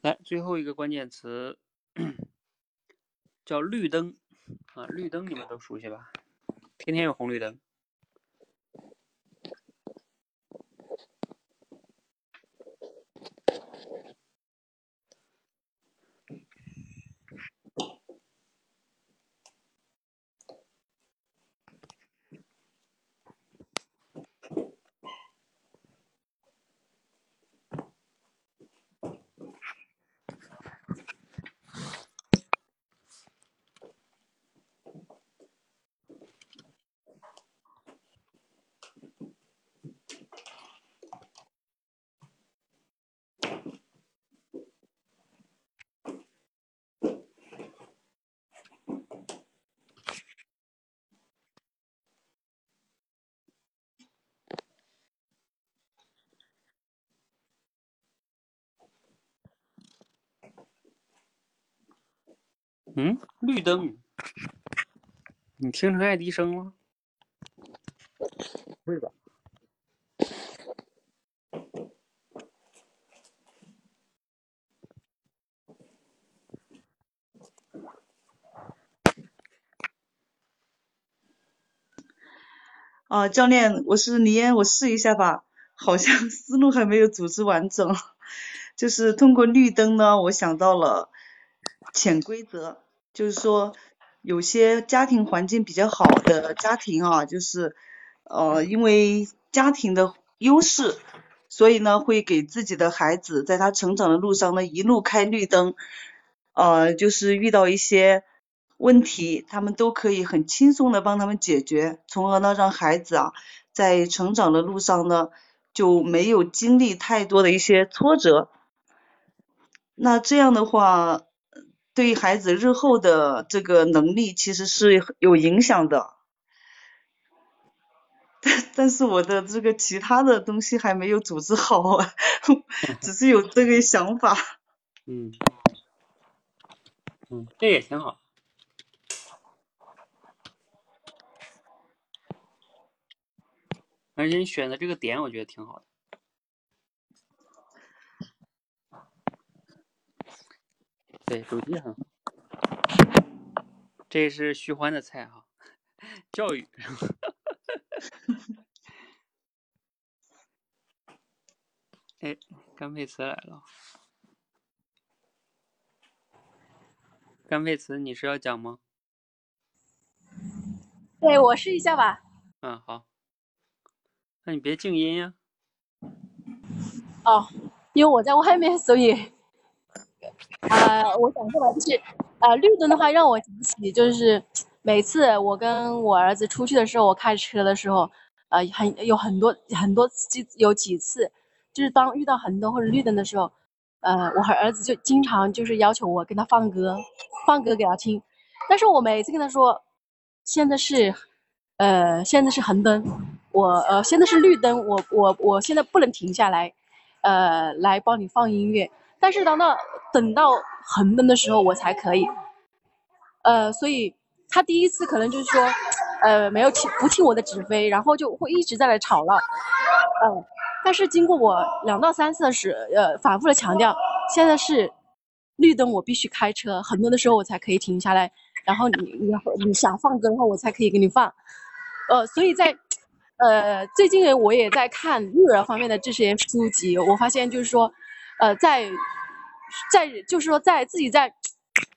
来，最后一个关键词叫绿灯啊，绿灯你们都熟悉吧？天天有红绿灯。嗯，绿灯，你听成爱迪生了？不会吧？啊，教练，我是李嫣，我试一下吧。好像思路还没有组织完整。就是通过绿灯呢，我想到了潜规则，就是说有些家庭环境比较好的家庭啊，就是呃因为家庭的优势，所以呢会给自己的孩子在他成长的路上呢一路开绿灯，呃就是遇到一些问题，他们都可以很轻松的帮他们解决，从而呢让孩子啊在成长的路上呢就没有经历太多的一些挫折。那这样的话，对孩子日后的这个能力其实是有影响的。但但是我的这个其他的东西还没有组织好，[LAUGHS] 只是有这个想法。嗯，嗯，这也挺好。而且你选的这个点，我觉得挺好的。对，[LAUGHS] 手机很好。这是徐欢的菜哈，教育。[LAUGHS] 哎，甘佩慈来了。甘佩慈，你是要讲吗？对，我试一下吧。嗯，好。那你别静音呀。哦，因为我在外面，所以。呃，我想说的，就是呃，绿灯的话让我想起，就是每次我跟我儿子出去的时候，我开车的时候，呃，很有很多很多几有几次，就是当遇到红灯或者绿灯的时候，呃，我和儿子就经常就是要求我跟他放歌，放歌给他听，但是我每次跟他说，现在是，呃，现在是红灯，我呃现在是绿灯，我我我现在不能停下来，呃，来帮你放音乐。但是等到等到红灯的时候，我才可以，呃，所以他第一次可能就是说，呃，没有听不听我的指挥，然后就会一直在那吵了，嗯，但是经过我两到三次的时，呃，反复的强调，现在是绿灯，我必须开车，红灯的时候我才可以停下来，然后你你你想放歌的话，我才可以给你放，呃，所以在，呃，最近我也在看育儿方面的这些书籍，我发现就是说。呃，在，在就是说，在自己在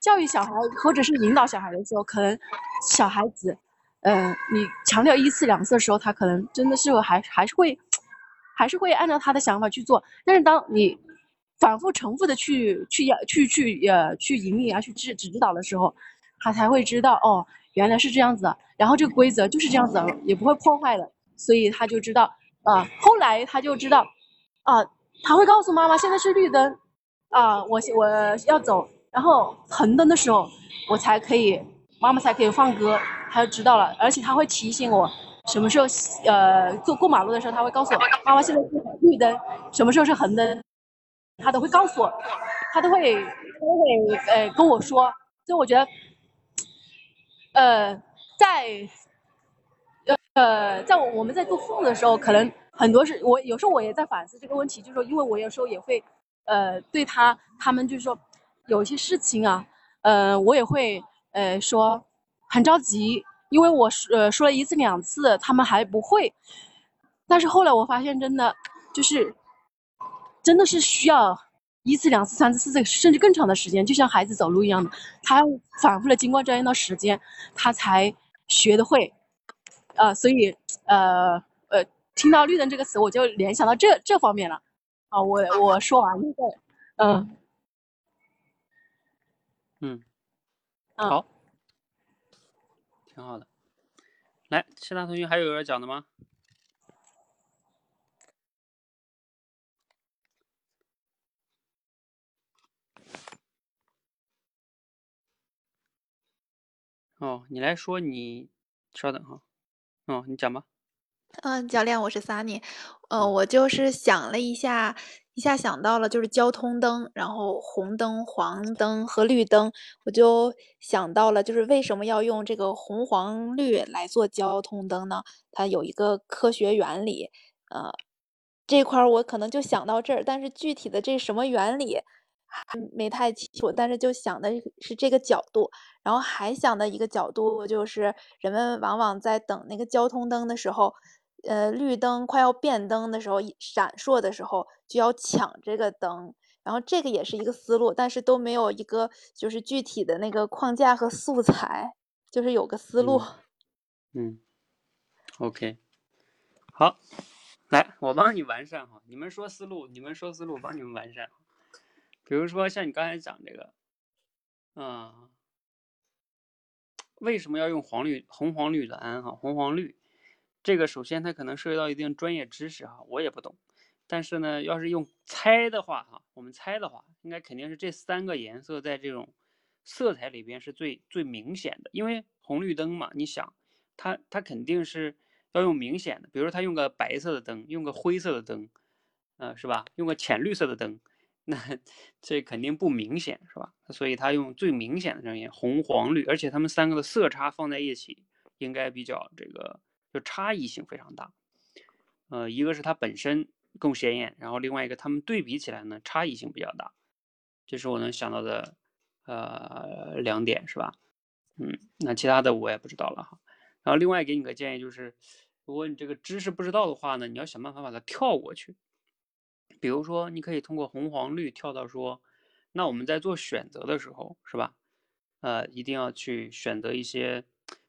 教育小孩或者是引导小孩的时候，可能小孩子，嗯，你强调一次两次的时候，他可能真的是还还是会，还是会按照他的想法去做。但是当你反复重复的去去要去去呃去引领啊去指指导的时候，他才会知道哦，原来是这样子，然后这个规则就是这样子，也不会破坏的，所以他就知道啊，后来他就知道啊。他会告诉妈妈，现在是绿灯，啊，我我要走，然后红灯的时候，我才可以，妈妈才可以放歌，他就知道了，而且他会提醒我，什么时候，呃，坐过马路的时候，他会告诉我，妈妈现在是绿灯，什么时候是红灯，他都会告诉我，他都会，都会，呃，跟我说，所以我觉得，呃，在，呃，在我们在做父母的时候，可能。很多是我有时候我也在反思这个问题，就是说，因为我有时候也会，呃，对他他们就是说，有一些事情啊，呃，我也会呃说很着急，因为我呃说了一次两次，他们还不会，但是后来我发现真的就是真的是需要一次两次三次四次甚至更长的时间，就像孩子走路一样的，他反复的经过这样一段时间，他才学得会，啊，所以呃呃。听到“绿灯”这个词，我就联想到这这方面了。啊，我我说完这个，嗯，嗯，好，挺好的。来，其他同学还有要讲的吗？哦，你来说，你稍等哈。哦，你讲吧。嗯，教练，我是 Sunny，呃，我就是想了一下，一下想到了就是交通灯，然后红灯、黄灯和绿灯，我就想到了就是为什么要用这个红黄绿来做交通灯呢？它有一个科学原理，呃，这块儿我可能就想到这儿，但是具体的这什么原理还没太清楚，但是就想的是这个角度，然后还想的一个角度就是人们往往在等那个交通灯的时候。呃绿灯快要变灯的时候，闪烁的时候就要抢这个灯，然后这个也是一个思路，但是都没有一个就是具体的那个框架和素材，就是有个思路。嗯，OK，好，来我帮你完善哈，你们说思路，你们说思路，帮你们完善。比如说像你刚才讲这个，嗯。为什么要用黄绿红黄绿蓝哈红黄绿？这个首先它可能涉及到一定专业知识哈，我也不懂。但是呢，要是用猜的话哈，我们猜的话，应该肯定是这三个颜色在这种色彩里边是最最明显的。因为红绿灯嘛，你想它它肯定是要用明显的，比如说它用个白色的灯，用个灰色的灯，呃，是吧？用个浅绿色的灯。那这肯定不明显，是吧？所以他用最明显的声音红、黄、绿，而且他们三个的色差放在一起，应该比较这个就差异性非常大。呃，一个是它本身更显眼，然后另外一个它们对比起来呢，差异性比较大。这是我能想到的呃两点，是吧？嗯，那其他的我也不知道了哈。然后另外给你个建议就是，如果你这个知识不知道的话呢，你要想办法把它跳过去。比如说，你可以通过红、黄、绿跳到说，那我们在做选择的时候，是吧？呃，一定要去选择一些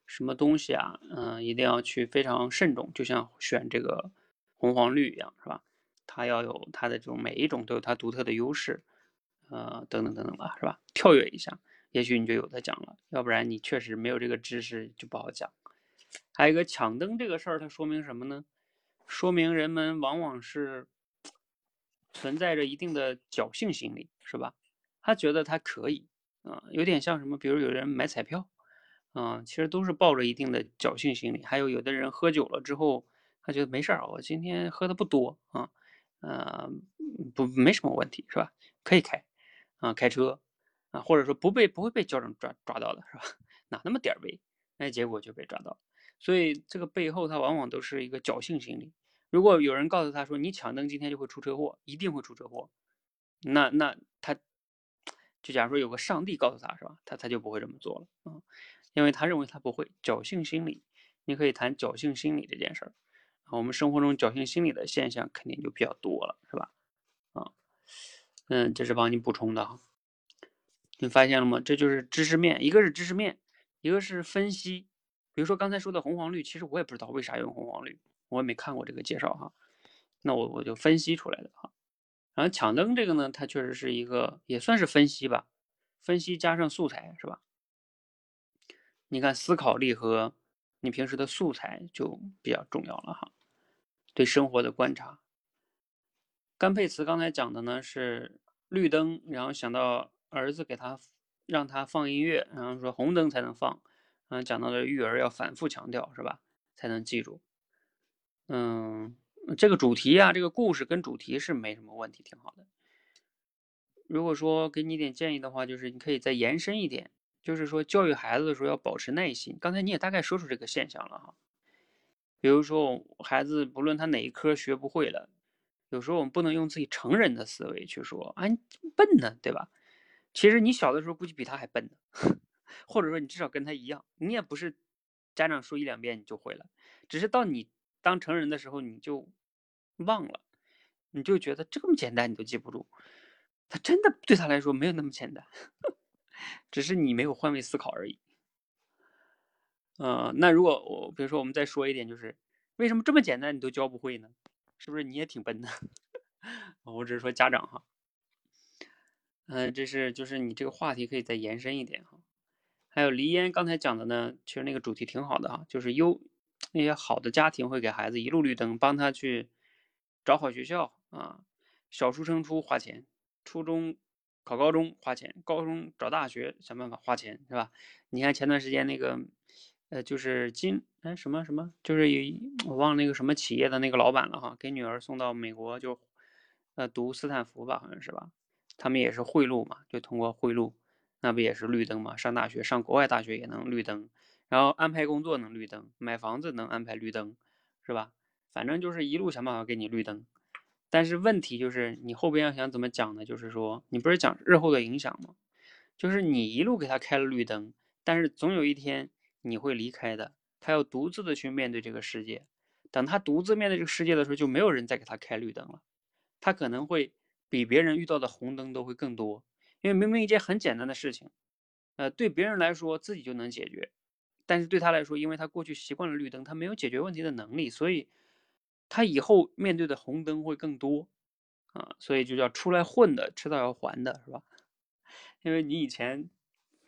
什么东西啊？嗯，一定要去非常慎重，就像选这个红、黄、绿一样，是吧？它要有它的这种每一种都有它独特的优势，呃，等等等等吧，是吧？跳跃一下，也许你就有的讲了，要不然你确实没有这个知识就不好讲。还有一个抢灯这个事儿，它说明什么呢？说明人们往往是。存在着一定的侥幸心理，是吧？他觉得他可以，啊，有点像什么？比如有人买彩票，啊，其实都是抱着一定的侥幸心理。还有有的人喝酒了之后，他觉得没事儿，我今天喝的不多，啊，呃，不，没什么问题，是吧？可以开，啊，开车，啊，或者说不被不会被交警抓抓到的，是吧？[LAUGHS] 哪那么点儿背，那结果就被抓到。所以这个背后，它往往都是一个侥幸心理。如果有人告诉他说你抢灯今天就会出车祸，一定会出车祸，那那他，就假如说有个上帝告诉他是吧，他他就不会这么做了啊，因为他认为他不会侥幸心理。你可以谈侥幸心理这件事儿啊，我们生活中侥幸心理的现象肯定就比较多了，是吧？啊，嗯，这是帮你补充的哈。你发现了吗？这就是知识面，一个是知识面，一个是分析。比如说刚才说的红黄绿，其实我也不知道为啥用红黄绿。我也没看过这个介绍哈，那我我就分析出来的哈。然后抢灯这个呢，它确实是一个也算是分析吧，分析加上素材是吧？你看思考力和你平时的素材就比较重要了哈。对生活的观察。甘佩慈刚才讲的呢是绿灯，然后想到儿子给他让他放音乐，然后说红灯才能放，嗯，讲到的育儿要反复强调是吧？才能记住。嗯，这个主题啊，这个故事跟主题是没什么问题，挺好的。如果说给你点建议的话，就是你可以再延伸一点，就是说教育孩子的时候要保持耐心。刚才你也大概说出这个现象了哈。比如说孩子不论他哪一科学不会了，有时候我们不能用自己成人的思维去说啊，笨呢，对吧？其实你小的时候估计比他还笨呢，[LAUGHS] 或者说你至少跟他一样，你也不是家长说一两遍你就会了，只是到你。当成人的时候，你就忘了，你就觉得这么简单你都记不住，他真的对他来说没有那么简单，[LAUGHS] 只是你没有换位思考而已。呃，那如果我比如说我们再说一点，就是为什么这么简单你都教不会呢？是不是你也挺笨的？[LAUGHS] 我只是说家长哈，嗯，这是就是你这个话题可以再延伸一点哈。还有黎烟刚才讲的呢，其实那个主题挺好的哈，就是优。那些好的家庭会给孩子一路绿灯，帮他去找好学校啊。小书生出花钱，初中考高中花钱，高中找大学想办法花钱，是吧？你看前段时间那个，呃，就是金哎什么什么，就是有我忘了那个什么企业的那个老板了哈，给女儿送到美国就呃读斯坦福吧，好像是吧？他们也是贿赂嘛，就通过贿赂，那不也是绿灯嘛？上大学上国外大学也能绿灯。然后安排工作能绿灯，买房子能安排绿灯，是吧？反正就是一路想办法给你绿灯。但是问题就是你后边要想怎么讲呢？就是说你不是讲日后的影响吗？就是你一路给他开了绿灯，但是总有一天你会离开的，他要独自的去面对这个世界。等他独自面对这个世界的时候，就没有人再给他开绿灯了。他可能会比别人遇到的红灯都会更多，因为明明一件很简单的事情，呃，对别人来说自己就能解决，但是对他来说，因为他过去习惯了绿灯，他没有解决问题的能力，所以他以后面对的红灯会更多啊，所以就叫出来混的，迟早要还的，是吧？[LAUGHS] 因为你以前。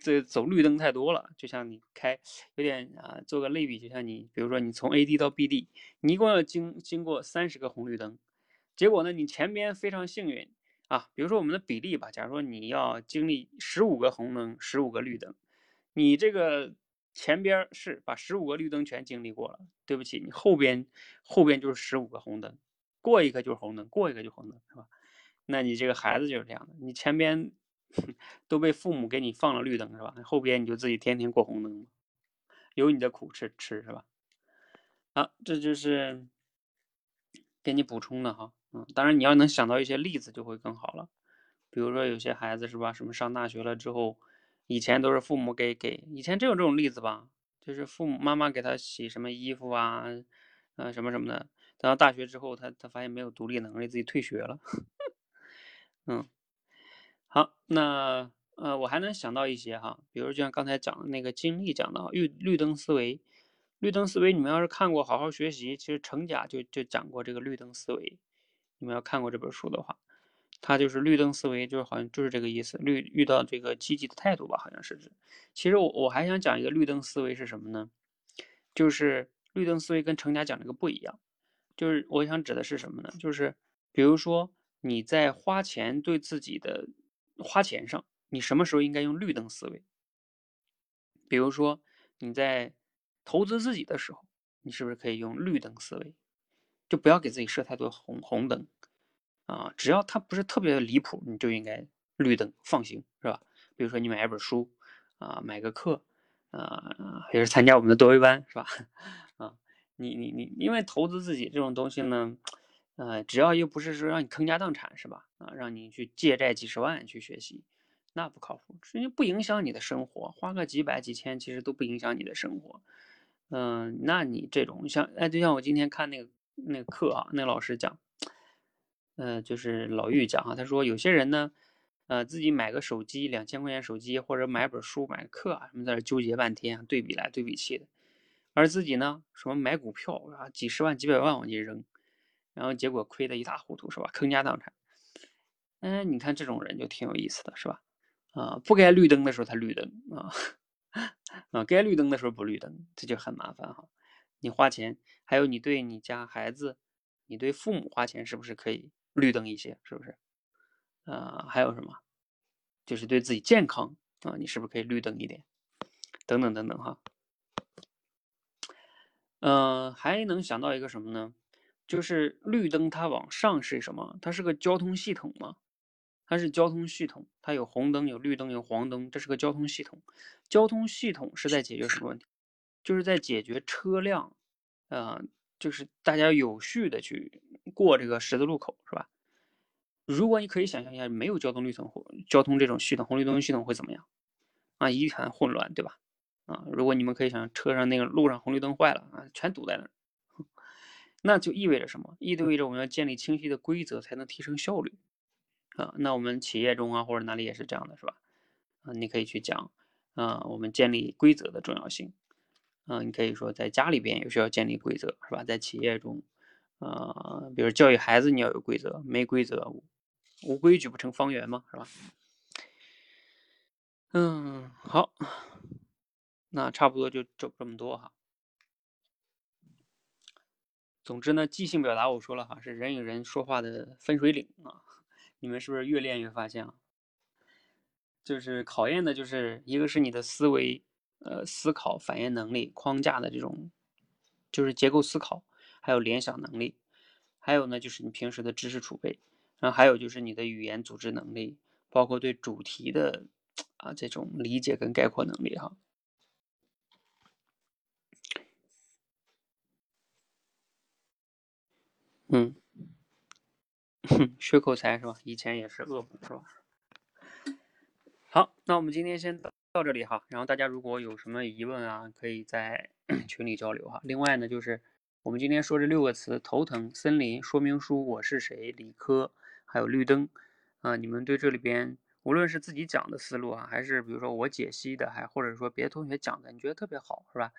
这走绿灯太多了，就像你开有点啊，做个类比，就像你比如说你从 A 地到 B 地，你一共要经经过三十个红绿灯，结果呢，你前边非常幸运啊，比如说我们的比例吧，假如说你要经历十五个红灯，十五个绿灯，你这个前边是把十五个绿灯全经历过了，对不起，你后边后边就是十五个红灯，过一个就是红灯，过一个就红灯，是吧？那你这个孩子就是这样的，你前边。[LAUGHS] 都被父母给你放了绿灯是吧？后边你就自己天天过红灯，有你的苦吃吃是吧？啊，这就是给你补充的哈。嗯，当然你要能想到一些例子就会更好了。比如说有些孩子是吧，什么上大学了之后，以前都是父母给给，以前真有这种例子吧？就是父母妈妈给他洗什么衣服啊，呃什么什么的。等到大学之后，他他发现没有独立能力，自己退学了。[LAUGHS] 嗯。好，那呃，我还能想到一些哈，比如就像刚才讲的那个经历讲的绿绿灯思维，绿灯思维，你们要是看过好好学习，其实程甲就就讲过这个绿灯思维，你们要看过这本书的话，它就是绿灯思维，就是好像就是这个意思，绿遇到这个积极的态度吧，好像是指。其实我我还想讲一个绿灯思维是什么呢？就是绿灯思维跟程家讲这个不一样，就是我想指的是什么呢？就是比如说你在花钱对自己的。花钱上，你什么时候应该用绿灯思维？比如说你在投资自己的时候，你是不是可以用绿灯思维？就不要给自己设太多红红灯啊，只要它不是特别的离谱，你就应该绿灯放行，是吧？比如说你买一本书啊，买个课啊，也是参加我们的多维班，是吧？[LAUGHS] 啊，你你你，因为投资自己这种东西呢。呃，只要又不是说让你坑家荡产是吧？啊，让你去借债几十万去学习，那不靠谱，因为不影响你的生活，花个几百几千其实都不影响你的生活。嗯，那你这种像，哎，就像我今天看那个那个课啊，那老师讲，呃，就是老玉讲啊，他说有些人呢，呃，自己买个手机两千块钱手机，或者买本书买个课啊，什么在这纠结半天，对比来对比去的，而自己呢，什么买股票啊，几十万几百万往进扔。然后结果亏得一塌糊涂，是吧？坑家荡产。哎，你看这种人就挺有意思的，是吧？啊，不该绿灯的时候他绿灯啊，[LAUGHS] 啊，该绿灯的时候不绿灯，这就很麻烦哈。你花钱，还有你对你家孩子，你对父母花钱，是不是可以绿灯一些？是不是？啊，还有什么？就是对自己健康啊，你是不是可以绿灯一点？等等等等哈。嗯，还能想到一个什么呢？就是绿灯，它往上是什么？它是个交通系统吗？它是交通系统，它有红灯、有绿灯、有黄灯，这是个交通系统。交通系统是在解决什么问题？就是在解决车辆，呃，就是大家有序的去过这个十字路口，是吧？如果你可以想象一下，没有交通绿灯或交通这种系统，红绿灯系统会怎么样？啊，一团混乱，对吧？啊，如果你们可以想象，车上那个路上红绿灯坏了啊，全堵在那儿。[LAUGHS] 那就意味着什么？意味着我们要建立清晰的规则，才能提升效率啊。那我们企业中啊，或者哪里也是这样的，是吧？啊，你可以去讲啊，我们建立规则的重要性。啊，你可以说在家里边也需要建立规则，是吧？在企业中，啊，比如教育孩子，你要有规则，没规则，无规矩不成方圆嘛，是吧？嗯，好，那差不多就这这么多哈。总之呢，即兴表达我说了哈，是人与人说话的分水岭啊。你们是不是越练越发现啊？就是考验的，就是一个是你的思维，呃，思考反应能力、框架的这种，就是结构思考，还有联想能力，还有呢，就是你平时的知识储备，然后还有就是你的语言组织能力，包括对主题的啊这种理解跟概括能力哈。嗯，[LAUGHS] 学口才是吧？以前也是恶补是吧？好，那我们今天先到这里哈。然后大家如果有什么疑问啊，可以在 [CLEARS THROAT] 群里交流哈。另外呢，就是我们今天说这六个词：头疼、森林、说明书、我是谁、理科，还有绿灯。啊，你们对这里边无论是自己讲的思路啊，还是比如说我解析的，还或者说别的同学讲的，你觉得特别好，是吧？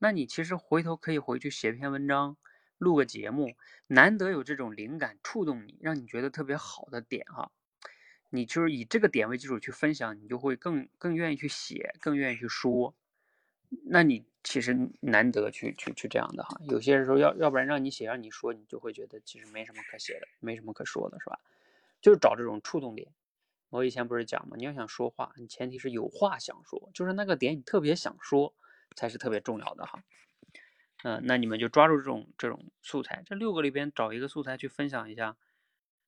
那你其实回头可以回去写篇文章，录个节目。难得有这种灵感触动你，让你觉得特别好的点哈，你就是以这个点为基础去分享，你就会更更愿意去写，更愿意去说。那你其实难得去去去这样的哈，有些时候要要不然让你写让你说，你就会觉得其实没什么可写的，没什么可说的，是吧？就是找这种触动点。我以前不是讲吗？你要想说话，你前提是有话想说，就是那个点你特别想说，才是特别重要的哈。嗯，那你们就抓住这种这种素材，这六个里边找一个素材去分享一下。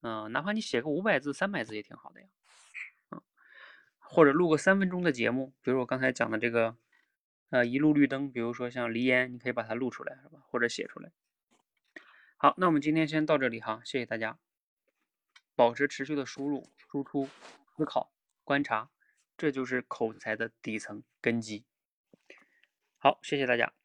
嗯，哪怕你写个五百字、三百字也挺好的呀。嗯，或者录个三分钟的节目，比如我刚才讲的这个。呃，一路绿灯，比如说像梨烟，你可以把它录出来，是吧？或者写出来。好，那我们今天先到这里哈，谢谢大家。保持持续的输入、输出、思考、观察，这就是口才的底层根基。好，谢谢大家。